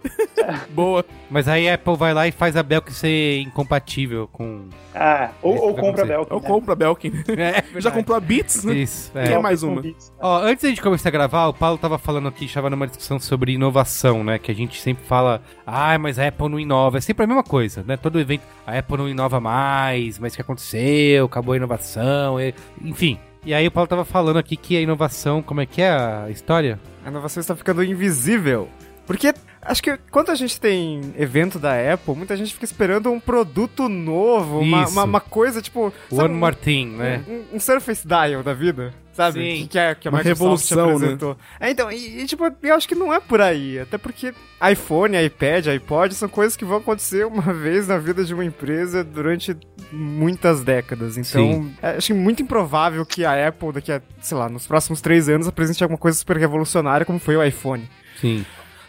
B: boa.
A: Mas aí a Apple vai lá e faz a Belkin ser incompatível com.
D: Ah, ou, ou compra a. Belkin.
B: Eu
D: né?
B: compro a Belkin.
A: É,
B: Já comprou a Beats, né?
A: Isso, é.
B: Quer mais uma?
D: Convites.
A: Ó, antes da gente começar a gravar, o Paulo tava falando aqui, estava numa discussão sobre inovação, né? Que a gente sempre fala, ah, mas a Apple não inova. É sempre a mesma coisa, né? Todo evento, a Apple não inova mais, mas o que aconteceu? Acabou a inovação, e- enfim. E aí o Paulo tava falando aqui que a inovação, como é que é a história?
C: A inovação está ficando invisível. Porque acho que quando a gente tem evento da Apple, muita gente fica esperando um produto novo, uma, uma, uma coisa tipo. sabe,
A: One more thing, né?
C: Um, um Surface Dial da vida, sabe?
A: Sim.
C: Que, é, que a
B: Uma
C: Microsoft
B: revolução, né?
C: apresentou. É, então, e, e, tipo, eu acho que não é por aí. Até porque iPhone, iPad, iPod são coisas que vão acontecer uma (laughs) vez na vida de uma empresa durante muitas décadas. Então, é, acho muito improvável que a Apple, daqui a, sei lá, nos próximos três anos, apresente alguma coisa super revolucionária como foi o iPhone.
A: Sim.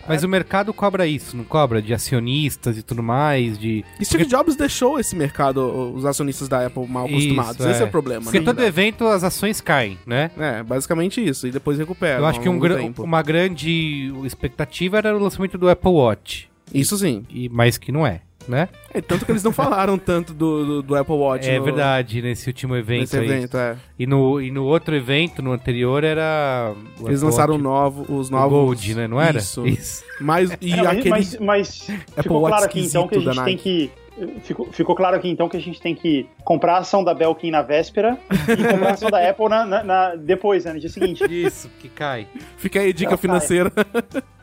A: Mas o mercado cobra isso, não cobra? De acionistas e tudo mais, de...
B: E Steve Jobs deixou esse mercado, os acionistas da Apple mal acostumados.
A: Isso,
B: Esse é o problema.
A: Porque
B: né?
A: todo evento as ações caem, né?
B: É, basicamente isso. E depois recupera.
A: Eu acho que um gra-
B: tempo.
A: uma grande expectativa era o lançamento do Apple Watch.
B: Isso sim.
A: E, mas que não é, né?
B: É, tanto que eles não falaram tanto do, do, do Apple Watch.
A: é
B: no-
A: verdade, nesse último evento
B: Nesse
A: aí.
B: evento, é.
A: E no, e no outro evento, no anterior, era... o
B: Eles
A: Apple
B: lançaram
A: Watch,
B: novo, os novos.
A: Gold, né? Não era?
B: Isso.
A: Isso.
B: Mas, e
D: mas-
B: aquele.
D: Mas, mas ficou
B: Watch
D: claro aqui então que a gente tem que. Ficou, ficou claro aqui então que a gente tem que comprar a ação da Belkin na véspera e comprar a ação da Apple na, na- na- depois, né, no dia seguinte.
A: Isso, que cai.
B: Fica aí a dica
D: Não,
B: financeira.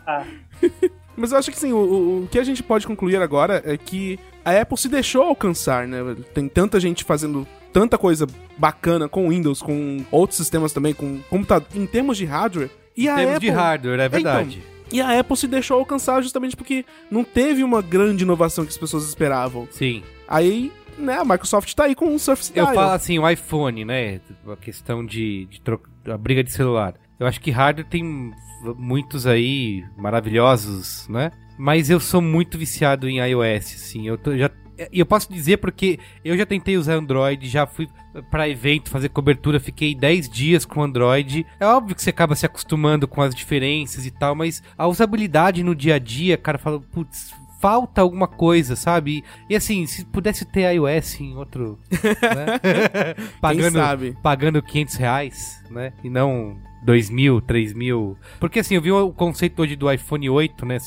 D: Ah, (laughs)
B: Mas eu acho que sim, o, o- que a gente pode concluir agora é que a Apple se deixou alcançar, né? Tem tanta gente fazendo tanta coisa bacana com Windows, com outros sistemas também, com computador, em termos de hardware. E a
A: Em termos
B: Apple,
A: de hardware, é verdade.
B: E a Apple se deixou alcançar justamente porque não teve uma grande inovação que as pessoas esperavam.
A: Sim.
B: Aí, né, a Microsoft tá aí com um Surface
A: Eu
B: Dial.
A: falo assim, o iPhone, né? A questão de, de troca, a briga de celular. Eu acho que hardware tem muitos aí maravilhosos, né? Mas eu sou muito viciado em iOS, assim. Eu tô, já e eu posso dizer porque eu já tentei usar Android, já fui pra evento fazer cobertura, fiquei 10 dias com Android. É óbvio que você acaba se acostumando com as diferenças e tal, mas a usabilidade no dia a dia, cara, fala, putz, falta alguma coisa, sabe? E assim, se pudesse ter iOS em outro. Né? (laughs) pagando,
B: sabe?
A: pagando 500 reais, né? E não 2 mil, 3 mil. Porque assim, eu vi o conceito hoje do iPhone 8, né?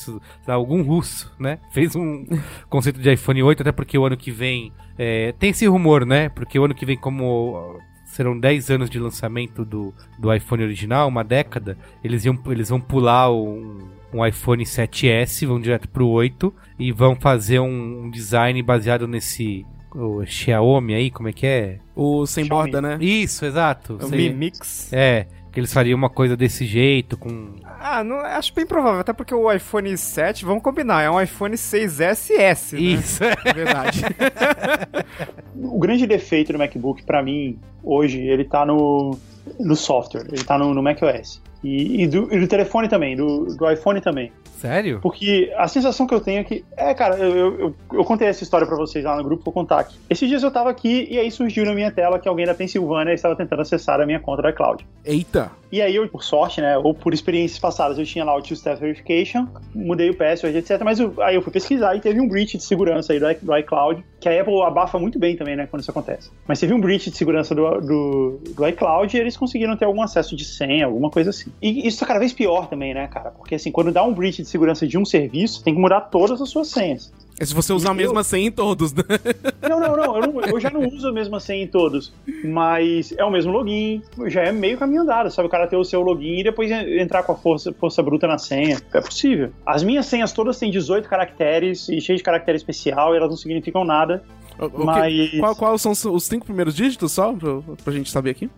A: Algum russo, né? (laughs) Fez um conceito de iPhone 8, até porque o ano que vem. é, tem esse rumor, né? Porque o ano que vem, como serão 10 anos de lançamento do, do iPhone original, uma década, eles, iam, eles vão pular um, um iPhone 7S, vão direto pro 8 e vão fazer um, um design baseado nesse o Xiaomi aí, como é que é?
B: O sem
D: Xiaomi.
B: borda, né?
A: Isso, exato.
C: O
A: Sei-
C: Mi Mix.
A: É, que eles fariam uma coisa desse jeito, com...
C: Ah, não, acho bem provável, até porque o iPhone 7, vamos combinar, é um iPhone 6SS, né?
A: Isso, (laughs)
B: É verdade. (laughs)
D: O grande defeito do MacBook, pra mim, hoje, ele tá no, no software, ele tá no, no macOS. E, e, do, e do telefone também, do, do iPhone também.
A: sério?
D: Porque a sensação que eu tenho é que. É, cara, eu, eu, eu, contei essa história pra vocês lá no grupo, vou contar aqui. Esses dias eu tava aqui e aí surgiu na minha tela que alguém da Pensilvânia estava tentando acessar a minha conta da iCloud.
B: Eita.
D: E aí eu, por sorte, né, ou por experiências passadas, eu tinha lá o Two-Step Verification, mudei o password, etc. Mas eu- aí eu fui pesquisar e teve um breach de segurança aí do, do iCloud, que a Apple abafa muito bem também, né, quando isso acontece. Mas teve um breach de segurança do, do, do iCloud e eles conseguiram ter algum acesso de senha, alguma coisa assim. E isso tá cada vez pior também, né, cara? Porque assim, quando dá um breach de segurança de um serviço, tem que mudar todas as suas senhas.
B: É se você usar a
D: E
B: mesma senha em todos, né? (laughs)
D: Não, não, não eu, não- eu já não (laughs) uso a mesma senha em todos, mas é o mesmo login, já é meio caminho andado, sabe? O cara ter o seu login e depois en- entrar com a força, força bruta na senha. É possível. As minhas senhas todas têm 18 caracteres e cheio de caractere especial e elas não significam nada,
B: O-
D: mas...
B: Qual, qual são os cinco primeiros dígitos só? Pra, pra gente saber aqui.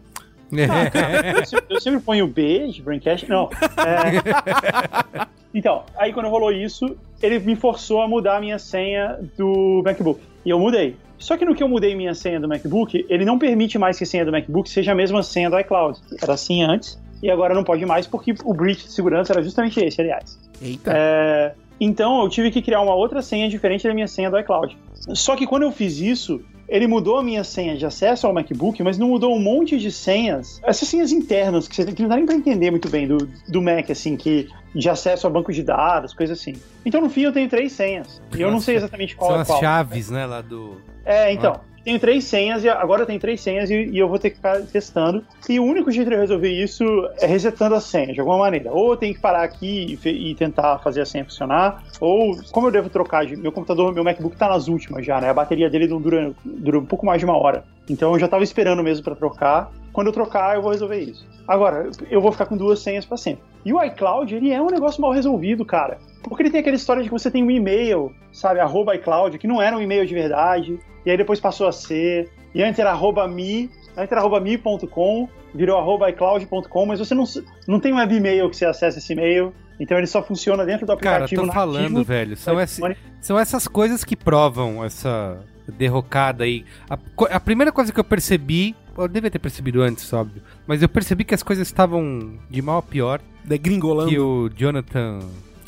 D: Eu sempre, eu sempre ponho B de Braincast. Não. é- Então, aí quando rolou isso, ele me forçou a mudar a minha senha do MacBook. E eu mudei. Só que no que eu mudei minha senha do MacBook, ele não permite mais que a senha do MacBook seja a mesma senha do iCloud. Era assim antes, e agora não pode mais porque o breach de segurança era justamente esse, aliás.
B: Eita.
D: É, então eu tive que criar uma outra senha diferente da minha senha do iCloud. Só que quando eu fiz isso, ele mudou a minha senha de acesso ao MacBook, mas não mudou um monte de senhas. Essas senhas internas que, você, que não dá nem pra entender muito bem do, do Mac, assim, que de acesso a banco de dados, coisa assim. Então no fim eu tenho três senhas. E eu não sei exatamente qual
A: São
D: é
A: as
D: qual.
A: chaves, né, lá do...
D: É, então. Tenho três senhas e agora tem três senhas e, e eu vou ter que ficar testando. E o único jeito de eu resolver isso é resetando a senha, de alguma maneira. Ou eu tenho que parar aqui e, e tentar fazer a senha funcionar, ou como eu devo trocar de. Meu computador, meu MacBook tá nas últimas já, né? A bateria dele não dura, dura um pouco mais de uma hora. Então eu já tava esperando mesmo pra trocar. Quando eu trocar, eu vou resolver isso. Agora, eu vou ficar com duas senhas pra sempre. E o iCloud, ele é um negócio mal resolvido, cara. Porque ele tem aquela história de que você tem um e-mail, sabe, arroba iCloud, que não era um e-mail de verdade, e aí depois passou a ser, e antes era arroba me, antes era arroba me.com, virou arroba iCloud.com, mas você não, não tem um webmail que você acessa esse e-mail, então ele só funciona dentro do
A: Cara,
D: aplicativo
A: tô falando, velho, são, esse, são essas coisas que provam essa derrocada aí. A, a primeira coisa que eu percebi, eu devia ter percebido antes, óbvio, mas eu percebi que as coisas estavam de mal a pior,
B: Degringolando.
A: que o Jonathan...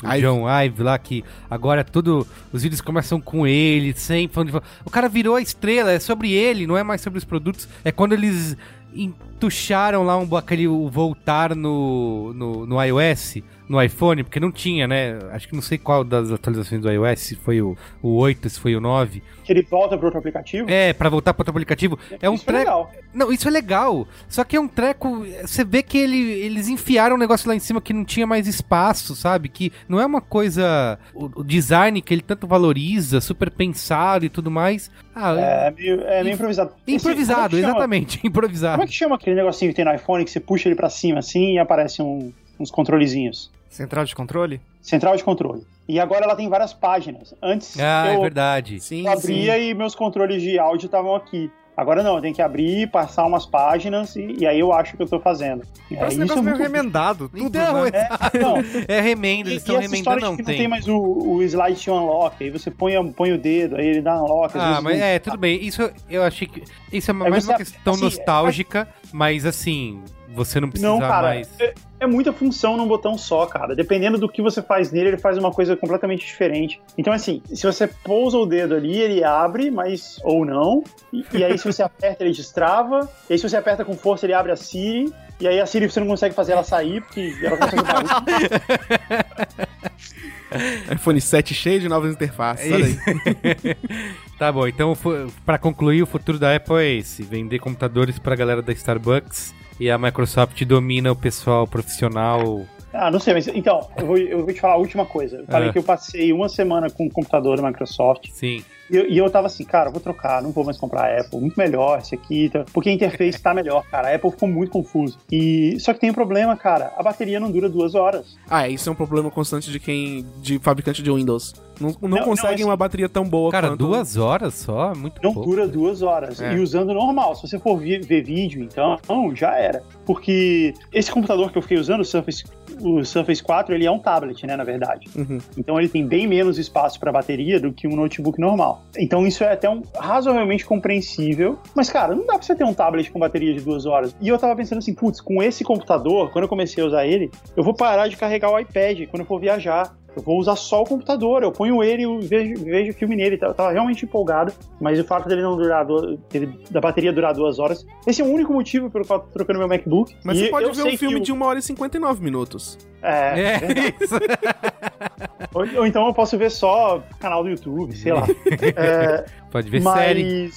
A: O
B: Ive.
A: John Ive lá, que agora tudo. Os vídeos começam com ele, sempre falando de- O cara virou a estrela, é sobre ele, não é mais sobre os produtos. É quando eles entucharam lá um, aquele o voltar no, no, no iOS, no iPhone, porque não tinha, né? Acho que não sei qual das atualizações do iOS, se foi o, o 8, se foi o 9.
D: Que ele volta para outro aplicativo.
A: É, pra voltar para outro aplicativo. É um
D: Isso foi
A: treco.
D: legal.
A: Não, isso é legal. Só que é um treco. Você vê que ele, eles enfiaram um negócio lá em cima que não tinha mais espaço, sabe? Que não é uma coisa. O, o design que ele tanto valoriza, super pensado e tudo mais. Ah,
D: É meio, é meio improvisado.
A: Improvisado,
D: é
A: exatamente. (laughs) Improvisado.
D: Como é que chama aquele negocinho que tem no iPhone que você puxa ele pra cima assim e aparece um- uns controlezinhos?
C: Central de controle?
D: Central de controle. E agora ela tem várias páginas. Antes
A: Ah, é
D: eu,
A: verdade.
B: Sim,
D: eu abria
B: sim.
D: e meus controles de áudio estavam aqui. Agora não, eu tenho que abrir, passar umas páginas e, e aí eu acho que eu tô fazendo. É, isso
C: negócio
D: é
C: meio remendado, tudo,
A: Então,
C: né?
D: É, não, (laughs)
A: É remenda,
D: e,
A: eles estão remendando, não
D: que
A: tem.
D: não tem mais o, o slide to unlock, aí você põe, põe o dedo, aí ele dá unlock.
A: Ah, mas
D: não-
A: é, tudo bem. Isso eu achei que. Isso é
D: Aí
A: mais
D: você-
A: uma questão
D: assim,
A: nostálgica, mas assim, você não precisa
D: Não, cara,
A: mais.
D: é, é muita função num botão só, cara. Dependendo do que você faz nele, ele faz uma coisa completamente diferente. Então, assim, se você pousa o dedo ali, ele abre, mas ou não. E, e aí, se você (laughs) aperta, ele destrava. E aí, se você aperta com força, ele abre a Siri. E aí, a Siri você não consegue fazer ela sair, porque ela consegue barulho. (laughs)
B: iPhone 7 cheio de novas interfaces. Olha aí. (laughs)
A: Tá bom, então pra concluir, o futuro da Apple é esse: vender computadores pra galera da Starbucks e a Microsoft domina o pessoal profissional.
D: Ah, não sei, mas então, eu vou, eu vou te falar a última coisa. Eu falei
A: Ah.
D: que eu passei uma semana com o computador da Microsoft.
A: Sim.
D: E eu, e eu tava assim, cara, vou trocar, não vou mais comprar a Apple, muito melhor esse aqui, tá? porque a interface tá melhor, cara. A Apple ficou muito confuso. E só que tem um problema, cara, a bateria não dura duas horas.
B: Ah, isso é um problema constante de quem. de fabricante de Windows. Não, não,
D: Não,
B: conseguem
D: não,
B: uma bateria tão boa
A: Cara,
B: quanto.
A: duas horas só? Muito
D: Não
A: pouco.
D: dura duas horas.
B: É.
D: E usando normal. Se você for ver vídeo, então, não, já era. Porque esse computador que eu fiquei usando, o Surface, o Surface 4, ele é um tablet, né, na verdade.
B: Uhum.
D: Então ele tem bem menos espaço para bateria do que um notebook normal. Então isso é até um, razoavelmente compreensível. Mas, cara, não dá pra você ter um tablet com bateria de duas horas. E eu tava pensando assim, putz, com esse computador, quando eu comecei a usar ele, eu vou parar de carregar o iPad quando eu for viajar. Eu vou usar só o computador, eu ponho ele e vejo, vejo filme nele. Eu tava realmente empolgado, mas o fato dele não durar, du- dele- da bateria durar duas horas, esse é o único motivo pelo qual eu tô trocando meu MacBook.
B: Mas
D: E
B: você pode
D: eu
B: ver um filme
D: o-
B: de 1 hora e 59 minutos.
D: É,
A: É, (laughs) isso. (laughs)
D: ou, ou então eu posso ver só canal do YouTube, sei lá. (laughs) É,
A: Pode ver série.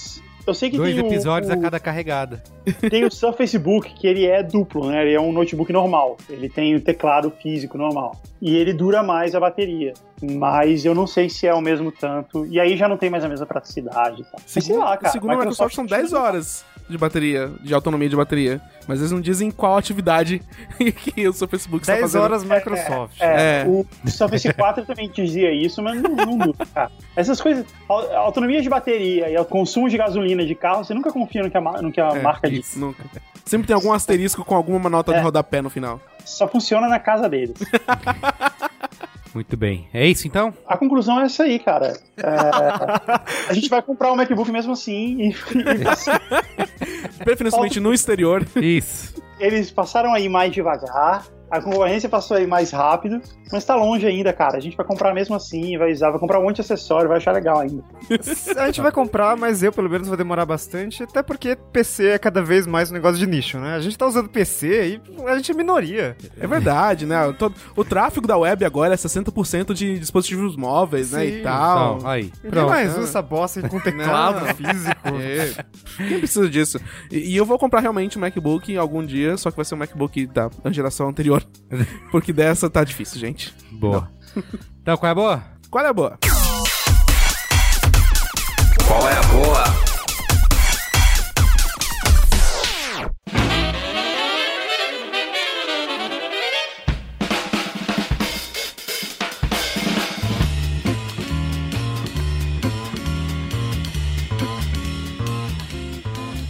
D: Eu sei que
A: Dois
D: tem o-
A: episódios
D: o,
A: a cada carregada. (laughs)
D: tem o Surface Book, que ele é duplo, né? Ele é um notebook normal. Ele tem o teclado físico normal. E ele dura mais a bateria. Mas eu não sei se é o mesmo tanto. E aí já não tem mais a mesma praticidade. Tá? Mas sei lá, cara.
B: segundo a Microsoft, são 10 horas de bateria, de autonomia de bateria. Mas eles não dizem qual atividade (laughs) que o seu Facebook está
C: 10
B: fazendo.
C: horas Microsoft.
D: É,
B: É.
D: o Surface 4 também dizia isso, mas não, não. (laughs) Essas coisas, a autonomia de bateria e o consumo de gasolina de carro, você nunca confia no que a, no que a
B: É,
D: marca diz.
B: Nunca. Sempre tem algum asterisco com alguma nota de
D: É.
B: rodapé no final.
D: Só funciona na casa deles. (laughs)
A: Muito bem. É isso então?
D: A conclusão é essa aí, cara. É, (laughs) a gente vai comprar um MacBook mesmo assim e, e assim,
B: Preferencialmente no exterior.
A: Isso.
D: eles passaram aí mais devagar. A concorrência passou aí mais rápido, mas tá longe ainda, cara. A gente vai comprar mesmo assim, vai usar, vai comprar um monte de acessório, vai achar legal ainda. (laughs)
C: A gente vai comprar, mas eu, pelo menos, vou demorar bastante, até porque PC é cada vez mais um negócio de nicho, né? A gente tá usando PC e a gente é minoria.
B: É verdade, né? Todo, o tráfego da web agora é 60% de dispositivos móveis, né?
C: Sim.
B: E tal.
A: Então, aí.
C: Ninguém
A: Pronto.
C: mais usa essa bosta com (laughs) teclado
B: Não.
C: físico.
B: É. Quem precisa disso? E, e eu vou comprar realmente um MacBook algum dia, só que vai ser um MacBook da geração anterior. (laughs) Porque dessa tá difícil, gente.
A: Boa. (laughs) Então, qual é a boa?
B: Qual é a boa?
E: Qual é a boa?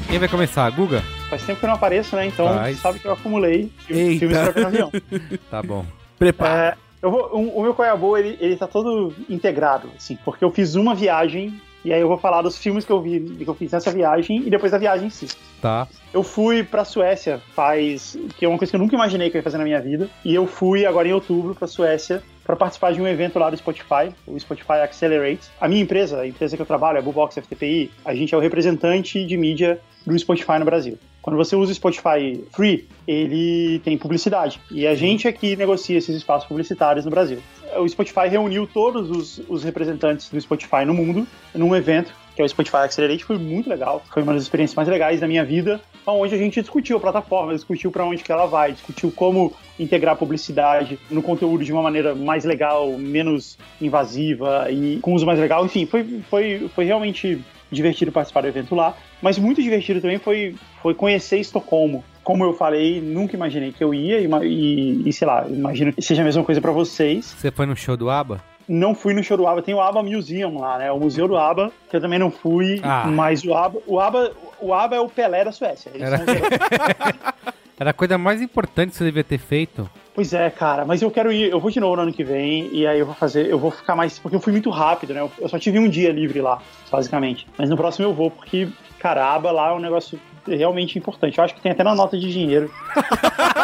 A: Quem vai começar? Guga?
D: Faz tempo que eu não apareço, né? Então
A: Faz.
D: sabe que eu acumulei
B: Eita.
D: filmes pra ver no avião. (laughs)
A: Tá bom.
B: Prepara.
D: É, eu vou, o, o meu Qual é a Boa, ele, ele tá todo integrado, assim, porque eu fiz uma viagem e aí eu vou falar dos filmes que eu vi, que eu fiz nessa viagem e depois da viagem em si.
A: Tá.
D: Eu fui pra Suécia faz. que é uma coisa que eu nunca imaginei que eu ia fazer na minha vida. E eu fui agora em outubro pra Suécia para participar de um evento lá do Spotify, o Spotify Accelerate. A minha empresa, a empresa que eu trabalho, a Bubox FTPI, a gente é o representante de mídia do Spotify no Brasil. Quando você usa o Spotify Free, ele tem publicidade. E a gente aqui negocia esses espaços publicitários no Brasil. O Spotify reuniu todos os, os representantes do Spotify no mundo num evento que é o Spotify Accelerate, foi muito legal. Foi uma das experiências mais legais da minha vida, onde a gente discutiu a plataforma, discutiu para onde que ela vai, discutiu como integrar publicidade no conteúdo de uma maneira mais legal, menos invasiva e com uso mais legal. Enfim, foi, foi, foi realmente divertido participar do evento lá, mas muito divertido também foi, foi conhecer Estocolmo. Como eu falei, nunca imaginei que eu ia e, e, e sei lá, imagino que seja a mesma coisa para vocês.
A: Você foi no show do ABBA?
D: não fui no show do ABBA, tem o ABBA Museum lá, né? O Museu do ABBA, que eu também não fui,
A: Ah.
D: mas o ABBA, o ABBA, o ABBA é o Pelé da Suécia. Eles
A: Era-
D: são. (laughs)
A: Era a coisa mais importante que você devia ter feito.
D: Pois é, cara, mas eu quero ir, eu vou de novo no ano que vem, e aí eu vou fazer, eu vou ficar mais, porque eu fui muito rápido, né? Eu- só tive um dia livre lá, basicamente. Mas no próximo eu vou, porque, cara, a ABBA lá é um negócio realmente importante. Eu acho que tem até na nota de dinheiro. (laughs)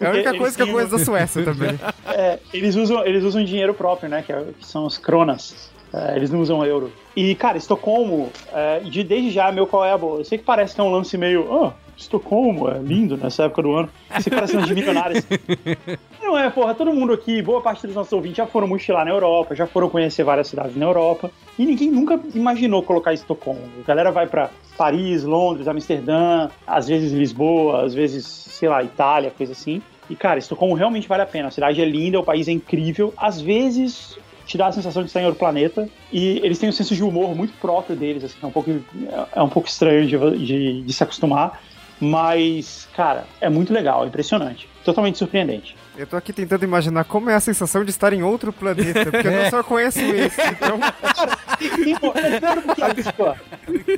C: É a única coisa que eu conheço da Suécia também. (laughs)
D: É, eles usam, eles usam dinheiro próprio, né? Que, é- que são os kronas. É, eles não usam euro. E, cara, Estocolmo, é, de, desde já, meu qual é a boa. Eu sei que parece que é um lance meio. Oh, Estocolmo, é lindo nessa época do ano. Você parece um de milionários. (laughs) Não é, porra, todo mundo aqui, boa parte dos nossos ouvintes já foram mochilar na Europa, já foram conhecer várias cidades na Europa. E ninguém nunca imaginou colocar Estocolmo. A galera vai pra Paris, Londres, Amsterdã, às vezes Lisboa, às vezes, sei lá, Itália, coisa assim. E, cara, Estocolmo realmente vale a pena. A cidade é linda, o país é incrível. Às vezes, te dá a sensação de estar em outro planeta. E eles têm um senso de humor muito próprio deles, assim, é um pouco, é um pouco estranho de, de, de se acostumar. Mas, cara, é muito legal, é impressionante. Totalmente surpreendente.
C: Eu tô aqui tentando imaginar como é a sensação de estar em outro planeta, porque eu só conheço esse. Então, (laughs)
D: a, língua,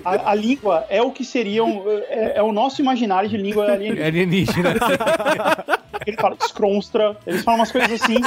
D: a, a língua é o que seriam. É, é o nosso imaginário de língua alienígena.
A: Alienígena. (laughs)
D: Ele fala scronstra, eles falam umas coisas assim.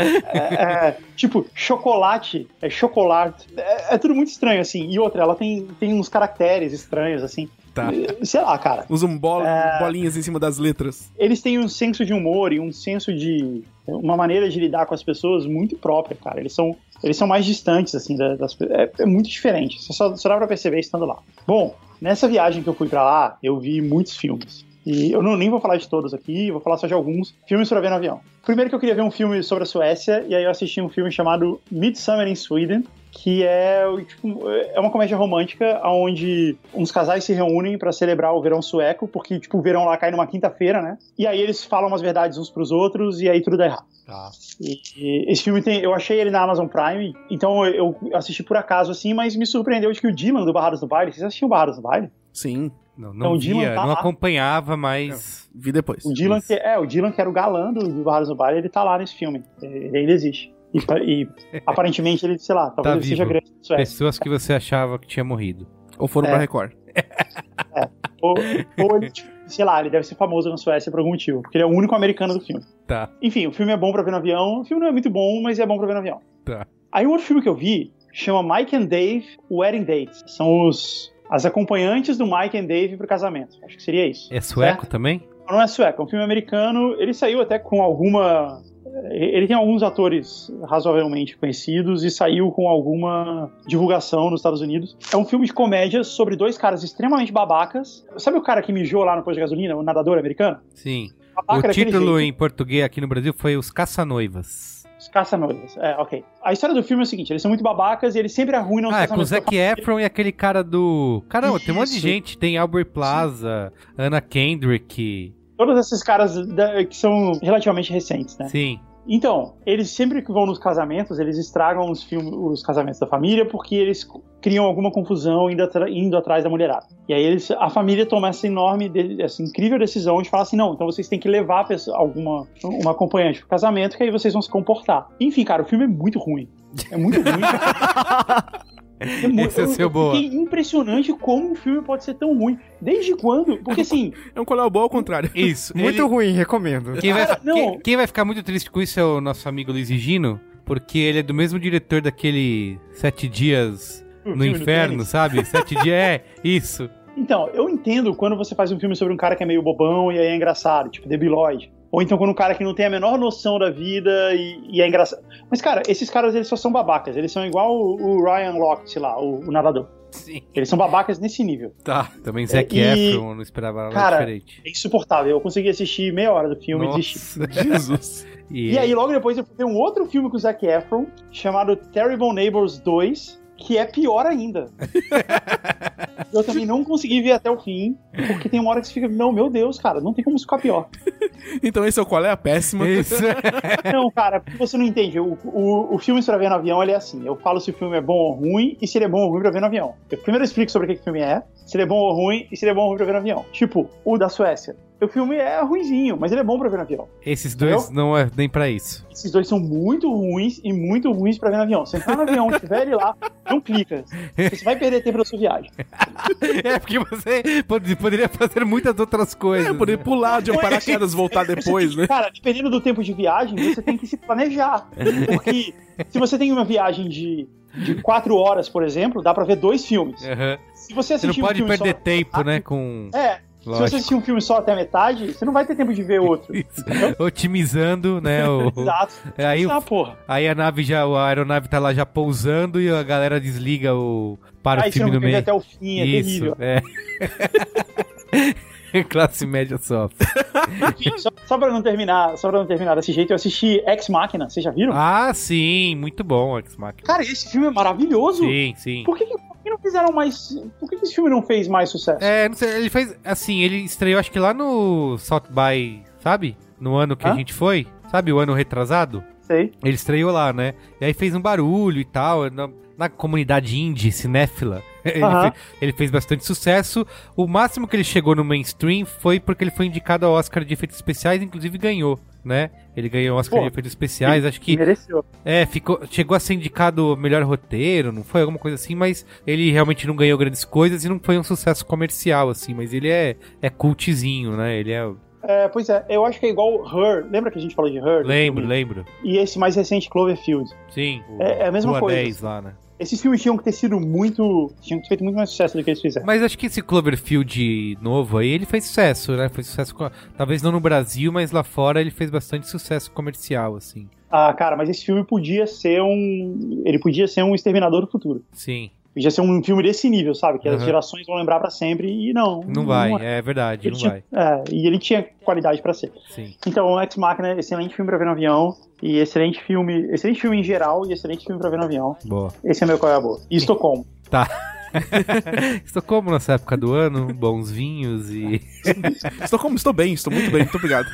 D: É, é, tipo, chocolate, é chocolate. É, é, tudo muito estranho, assim. E outra, ela tem, tem uns caracteres estranhos, assim.
B: Tá.
D: Sei lá, cara.
B: Usam bol
D: É.
B: bolinhas em cima das letras.
D: Eles têm um senso de humor e um senso de. uma maneira de lidar com as pessoas muito própria, cara. Eles são, eles são mais distantes, assim, da- das é, é muito diferente. Só, só dá pra perceber estando lá. Bom, nessa viagem que eu fui pra lá, eu vi muitos filmes. E eu não, nem vou falar de todos aqui, vou falar só de alguns filmes pra ver no avião. Primeiro que eu queria ver um filme sobre a Suécia, e aí eu assisti um filme chamado Midsummer in Sweden, que é, tipo, é uma comédia romântica onde uns casais se reúnem pra celebrar o verão sueco, porque tipo, o verão lá cai numa quinta-feira, né? E aí eles falam umas verdades uns pros outros e aí tudo dá errado.
A: Tá.
D: E, e esse filme tem, eu achei ele na Amazon Prime, então eu, assisti por acaso assim, mas me surpreendeu de que o Dylan do Barrados do Baile, vocês assistiam Barrados do Baile?
B: Sim,
A: Não,
D: Então,
A: não
D: o Dylan
A: via,
D: tá
A: não
D: lá.
A: acompanhava, mas.
B: vi depois.
D: O Dylan,
A: Isso.
D: que, é, o Dylan que era o galã do, do Barrados do Baile, ele tá lá nesse filme. Ele ainda existe. E, e aparentemente ele, sei lá, talvez
A: Tá
D: ele seja
A: vivo.
D: grande na Suécia.
A: Pessoas que você achava que tinha morrido.
B: Ou foram
D: É.
B: pra Record.
D: Ou, ou ele, tipo, sei lá, ele deve ser famoso na Suécia por algum motivo, porque ele é o único americano do filme.
A: Tá.
D: Enfim, o filme é bom pra ver no avião. O filme não é muito bom, mas é bom pra ver no avião.
A: Tá.
D: Aí um outro filme que eu vi chama Mike and Dave Wedding Dates. São os as acompanhantes do Mike and Dave pro casamento. Acho que seria isso.
A: É sueco
D: Certo?
A: também?
D: Não é sueco, é um filme americano. Ele saiu até com alguma. Ele tem alguns atores razoavelmente conhecidos e saiu com alguma divulgação nos Estados Unidos. É um filme de comédia sobre dois caras extremamente babacas. Sabe o cara que mijou lá no posto de gasolina, o nadador americano?
A: Sim.
D: Babaca
A: o título em português aqui no Brasil foi Os Caça-Noivas.
D: Os caça-noivas. É, ok. A história do filme é o seguinte: eles são muito babacas e eles sempre arruinam os
A: Ah, é com o Zac Efron e aquele cara do. Caramba, tem um monte de
D: Isso.
A: gente. Tem Albert Plaza, Anna Kendrick.
D: Todos esses caras da- que são relativamente recentes, né?
A: Sim.
D: Então, eles sempre que vão nos casamentos, eles estragam os, filmes, os casamentos da família porque eles criam alguma confusão indo, atra- indo atrás da mulherada. E aí eles, a família toma essa enorme, essa incrível decisão de falar assim, não, então vocês têm que levar pessoa- alguma uma acompanhante pro casamento que aí vocês vão se comportar. Enfim, cara, o filme é muito ruim. É muito ruim. (laughs) É mu-
A: Esse é
D: eu-
A: seu
D: eu
A: boa.
D: fiquei impressionante como um filme pode ser tão ruim. Desde quando? Porque assim,
B: É um coléu bom ao contrário.
A: Isso.
C: muito
A: ele-
C: ruim, recomendo.
A: Quem vai,
D: Cara, não.
A: quem, quem vai ficar muito triste com isso é o nosso amigo Luiz Gino, porque ele é do mesmo diretor daquele Sete Dias
D: o
A: no Inferno, sabe? Sete Dias, é, isso.
D: Então, eu entendo quando você faz um filme sobre um cara que é meio bobão e aí é engraçado, tipo Debi Lloyd. Ou então quando um cara que não tem a menor noção da vida e, e é engraçado. Mas, cara, esses caras eles só são babacas. Eles são igual o, o Ryan Lochte lá, o, o nadador.
A: Sim.
D: Eles são babacas nesse nível.
A: Tá. Também Zac
D: E-
A: Efron, não esperava nada
D: Cara,
A: diferente.
D: É insuportável. Eu consegui assistir meia hora do filme e desisti.
A: Nossa. (laughs)
B: Jesus.
A: E,
D: E aí, logo depois, eu fui ver um outro filme com o Zac Efron, chamado Terrible Neighbors 2, que é pior ainda. (laughs) eu também não consegui ver até o fim, porque tem uma hora que você fica, não, meu Deus, cara, não tem como ficar pior.
B: Então esse é o qual é a péssima. (laughs)
D: Não, cara, porque você não entende. O, o, o filme pra ver no avião, ele é assim. Eu falo se o filme é bom ou ruim, e se ele é bom ou ruim pra ver no avião. Eu primeiro explico sobre o que, que o filme é, se ele é bom ou ruim, e se ele é bom ou ruim pra ver no avião. Tipo, o da Suécia. O filme é ruinzinho, mas ele é bom pra ver no avião.
A: Esses dois não é nem pra isso.
D: Esses dois são muito ruins e muito ruins pra ver no avião. Você entrar no avião, (laughs) tiver ele lá, não clica. Você vai perder tempo da sua viagem. (laughs)
A: É, porque você pod- poderia fazer muitas outras coisas.
B: É, poder pular de um paraquedas voltar depois, né?
D: Cara, dependendo do tempo de viagem, você tem que se planejar. Porque se você tem uma viagem de, de quatro horas, por exemplo, dá pra ver dois filmes.
A: Aham.
D: Se você
A: Você não
D: assistir um
A: pode
D: filme
A: perder
D: só...
A: tempo, né? Com.
D: É, se você
A: Lógico.
D: assistir um filme só até a metade, você não vai ter tempo de ver outro. (laughs)
A: Otimizando, né? O...
D: Exato.
A: Aí, o-
D: Ah, porra.
A: aí a nave já, a aeronave tá lá já pousando e a galera desliga o para o
D: Aí você
A: filme
D: não
A: no meio.
D: até o fim, é
A: Isso,
D: terrível.
A: é. (laughs) Classe média.
D: Enfim, só, só pra não terminar, só pra não terminar desse jeito, eu assisti Ex Machina, vocês já viram?
A: Ah, sim, muito bom, Ex Machina.
D: Cara, esse filme é maravilhoso.
A: Sim, sim.
D: Por que, que- que não fizeram mais. Por que, esse filme não fez mais sucesso?
A: É, não sei, ele fez, assim, ele estreou acho que lá no South by, sabe? No ano que a
D: Hã?
A: gente foi, sabe? O ano retrasado.
D: Sei.
A: Ele estreou lá, né? E aí fez um barulho e tal. Na, na comunidade indie, cinéfila. (laughs) Ele,
D: Aham.
A: fe- ele fez bastante sucesso. O máximo que ele chegou no mainstream foi porque ele foi indicado ao Oscar de efeitos especiais, inclusive ganhou, né? Ele ganhou o Oscar
D: Pô,
A: de efeitos especiais, acho que
D: Mereceu.
A: é, ficou, chegou a ser indicado melhor roteiro, não foi alguma coisa assim, mas ele realmente não ganhou grandes coisas e não foi um sucesso comercial assim, mas ele é é cultzinho, né? Ele é
D: É, pois é, eu acho que é igual Her. Lembra que a gente falou de Her?
A: lembro, lembro.
D: E esse mais recente, Cloverfield.
A: Sim. o
D: É- é a mesma coisa.
A: 10 lá, né?
D: Esses filmes tinham que ter sido muito. tinham que ter feito muito mais sucesso do que eles fizeram.
A: Mas acho que esse Cloverfield novo aí, ele fez sucesso, né? Foi sucesso, talvez não no Brasil, mas lá fora ele fez bastante sucesso comercial, assim.
D: Ah, cara, mas esse filme podia ser um. Ele podia ser um Exterminador do Futuro.
A: Sim,
D: Podia ser um filme desse nível, sabe? Que as
A: Aham.
D: gerações vão lembrar pra sempre e não.
A: não vai,
D: é.
A: é verdade,
D: Ele
A: não
D: tinha-
A: vai.
D: é, e ele tinha qualidade pra ser.
A: Sim.
D: Então, Ex Machina, excelente filme pra ver no avião. E excelente filme. Excelente filme em geral e excelente filme pra ver no avião.
A: Boa.
D: Esse é meu qual é a boa. E Estocolmo. (laughs)
A: Tá. (laughs) Estocolmo nessa época do ano, bons vinhos e. (laughs)
B: Estou como? Estou bem, estou muito bem, muito obrigado.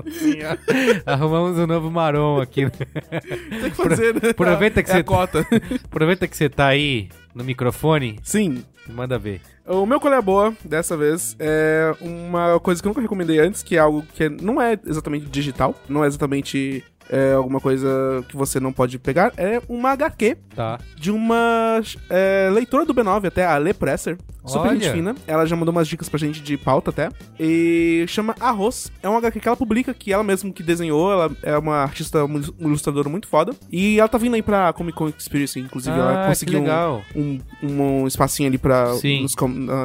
B: (laughs)
A: Arrumamos um novo marrom aqui.
B: Tem que fazer, né?
A: aproveita que
B: é
A: você-
B: a cota. (laughs)
A: Aproveita que você tá aí no microfone,
B: Sim.
A: manda ver.
B: O meu colher boa, dessa vez, é uma coisa que eu nunca recomendei antes, que é algo que não é exatamente digital, não é exatamente é, alguma coisa que você não pode pegar, é uma HQ
A: Tá.
B: de uma é, leitora do B9, até a Lê Presser. Super
A: Olha.
B: gente fina. Ela já mandou umas dicas pra gente de pauta até. E chama Arroz. É um HQ que ela publica, que ela mesma que desenhou. Ela é uma artista, uma ilustradora muito foda. E ela tá vindo aí pra Comic Con Experience, inclusive. ela
A: Ah, que
B: conseguiu um, um, um espacinho ali pra, nos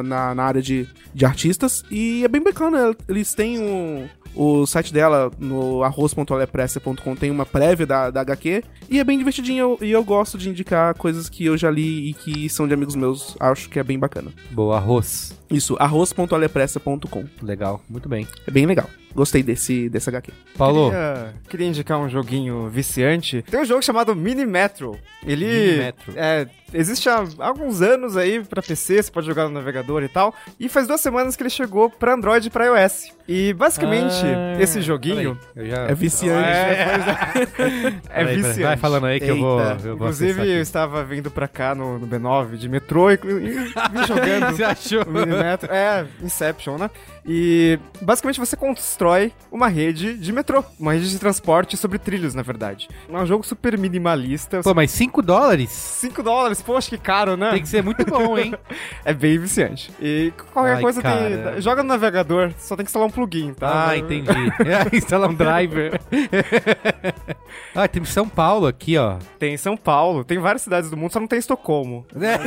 B: na, na área de, de artistas. E é bem bacana. Eles têm um. O site dela, no arroz.alepressa.com, tem uma prévia da, da HQ. E é bem divertidinho. E eu gosto de indicar coisas que eu já li e que são de amigos meus. Acho que é bem bacana.
A: Boa, arroz.
B: Isso, arroz.alepressa.com.
A: Legal, muito bem.
B: É bem legal. Gostei desse, desse HQ.
A: Paulo,
C: Queria, queria indicar um joguinho viciante. Tem um jogo chamado Mini Metro. Ele
A: Mini Metro.
C: é, existe há alguns anos aí pra PC, você pode jogar no navegador e tal. E faz duas semanas que ele chegou pra Android e pra iOS. E basicamente,
A: Ah,
C: esse joguinho
A: eu já...
B: É viciante.
C: é, (laughs) é
A: peraí,
C: viciante.
A: Vai falando aí que eu vou, eu vou
C: Inclusive, eu estava vindo pra cá no, no B9 de metrô e, e vim jogando. (laughs)
A: Você achou?
C: O Minimetro. É, Inception, né? E basicamente você constrói uma rede de metrô, uma rede de transporte sobre trilhos, na verdade. É um jogo super minimalista.
A: Pô, mas 5 dólares?
C: 5 dólares, poxa, que caro, né?
A: Tem que ser muito bom, hein? (laughs)
C: É bem viciante. E qualquer
A: Ai,
C: coisa
A: cara.
C: tem. Joga no navegador, só tem que instalar um plugin, tá?
A: Ah, entendi. (laughs) Instalar um driver. (laughs) ah, tem São Paulo aqui, ó.
C: Tem São Paulo, tem várias cidades do mundo, só não tem Estocolmo.
A: É.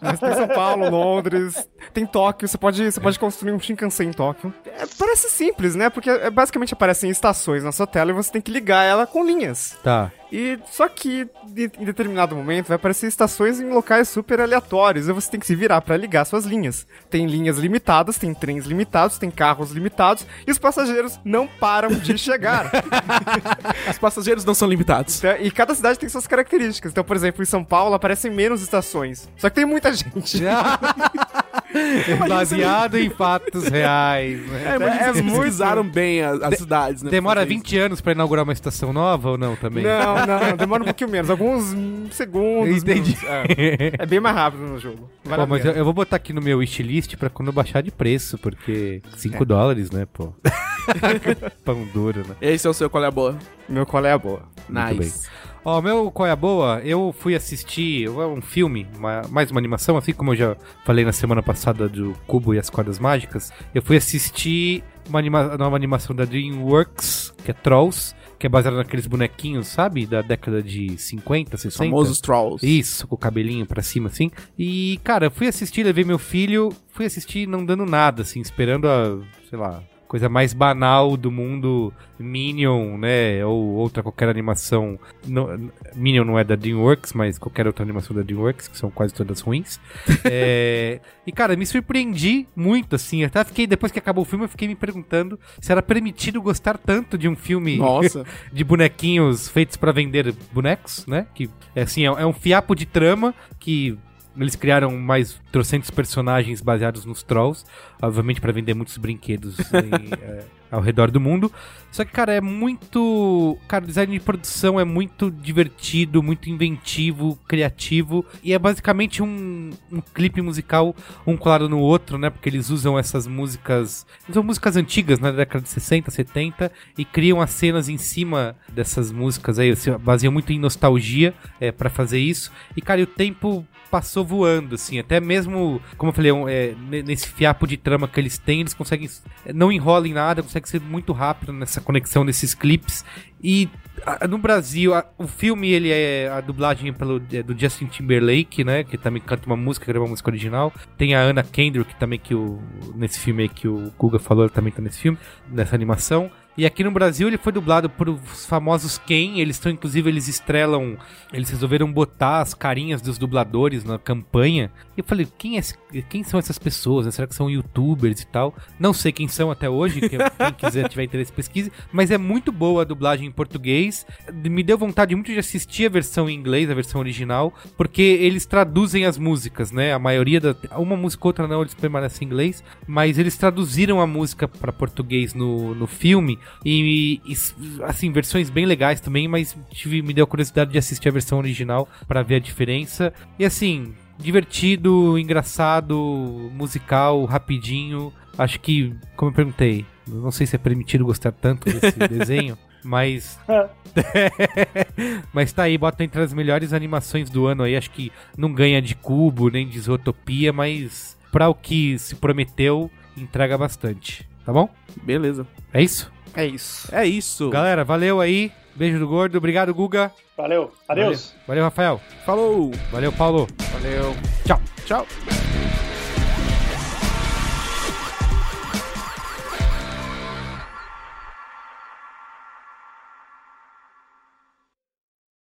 C: Mas tem São Paulo, Londres, tem Tóquio, você pode, você pode construir um Shinkansen em Tóquio. É, parece simples, né? Porque é, basicamente aparecem estações na sua tela e você tem que ligar ela com linhas.
A: Tá.
C: E só que de- em determinado momento vai aparecer estações em locais super aleatórios e você tem que se virar pra ligar suas linhas. Tem linhas limitadas, tem trens limitados, tem carros limitados e os passageiros não param de chegar. (laughs)
B: Os passageiros não são limitados.
C: Então, E cada cidade tem suas características. Então, por exemplo, em São Paulo aparecem menos estações. Só que tem muita gente. (laughs)
A: Baseado em fatos reais. né?
B: É,
C: É
B: pesquisaram bem as, as cidades, né?
A: Demora
B: pra fazer
A: 20 anos pra inaugurar uma estação nova ou não também?
C: Não, não, (laughs) demora um pouquinho menos. Alguns segundos.
A: Entendi.
C: É, É bem mais rápido no jogo. Vale
A: Pô,
C: a
A: mas eu, eu vou botar aqui no meu wishlist pra quando baixar de preço, porque 5 dólares, né, pô? (laughs) Pão duro, né?
B: Esse é o seu qual é a boa.
C: Meu qual é a boa?
A: Muito
B: Nice.
A: Ó, meu qual é a boa? Eu fui assistir um filme, uma- mais uma animação, assim como eu já falei na semana passada do Cubo e as Cordas Mágicas. Eu fui assistir uma anima- nova animação da DreamWorks, que é Trolls, que é baseada naqueles bonequinhos, sabe? Da década de 50, 60.
B: Famosos Trolls.
A: Isso, com o cabelinho pra cima, assim. E, cara, eu fui assistir, levei meu filho, fui assistir não dando nada, assim, esperando a, sei lá, coisa mais banal do mundo Minion, né? Ou outra qualquer animação. Não- Minion não é da DreamWorks, mas qualquer outra animação da DreamWorks, que são quase todas ruins. (laughs) É, E, cara, me surpreendi muito, assim. Até fiquei, depois que acabou o filme, eu fiquei me perguntando se era permitido gostar tanto de um filme (laughs) de bonequinhos feitos pra vender bonecos, né? Que assim, é, é um fiapo de trama que eles criaram mais trocentos personagens baseados nos trolls, obviamente pra vender muitos brinquedos. e, é, (laughs) ao redor do mundo. Só que, cara, é muito. Cara, o design de produção é muito divertido, muito inventivo, criativo. E é basicamente um, um clipe musical, um colado no outro, né? Porque eles usam essas músicas. São músicas antigas, né? Da década de 60, 70, e criam as cenas em cima dessas músicas aí. Se baseiam muito em nostalgia é, para fazer isso. E, cara, e o tempo passou voando, assim. Até mesmo, como eu falei, um, é, nesse fiapo de trama que eles têm, eles conseguem. Não enrolam em nada, conseguem ser muito rápido nessa conexão desses clipes. E a, no Brasil, a, o filme, ele é a dublagem pelo, é do Justin Timberlake, né? Que também canta uma música, grava uma música original. Tem a Anna Kendrick também, que o, nesse filme aí que o Guga falou, ela também tá nesse filme, nessa animação. E aqui no Brasil ele foi dublado por os famosos Ken. Eles estão, inclusive, eles estrelam. Eles resolveram botar as carinhas dos dubladores na campanha. E eu falei, quem, é, quem são essas pessoas? Será que são youtubers e tal? Não sei quem são até hoje. Que, quem quiser (laughs) tiver interesse, pesquise. Mas é muito boa a dublagem em português. Me deu vontade muito de assistir a versão em inglês, a versão original, porque eles traduzem as músicas, né? A maioria da. Uma música ou outra não, eles permanecem em inglês. Mas eles traduziram a música para português no, no filme. E, e, assim, versões bem legais também, mas tive, me deu curiosidade de assistir a versão original para ver a diferença. E assim, divertido, engraçado, musical, rapidinho. Acho que, como eu perguntei, não sei se é permitido gostar tanto desse (laughs) desenho, mas. (laughs) mas tá aí, bota entre as melhores animações do ano aí. Acho que não ganha de cubo nem de isotopia, mas para o que se prometeu, entrega bastante. Tá bom?
B: Beleza.
A: É isso?
C: É isso.
B: É isso.
A: Galera, valeu aí. Beijo do gordo. Obrigado, Guga.
D: Valeu. Adeus.
A: Valeu, valeu Rafael.
B: Falou.
A: Valeu, Paulo.
C: Valeu.
A: Tchau.
B: Tchau.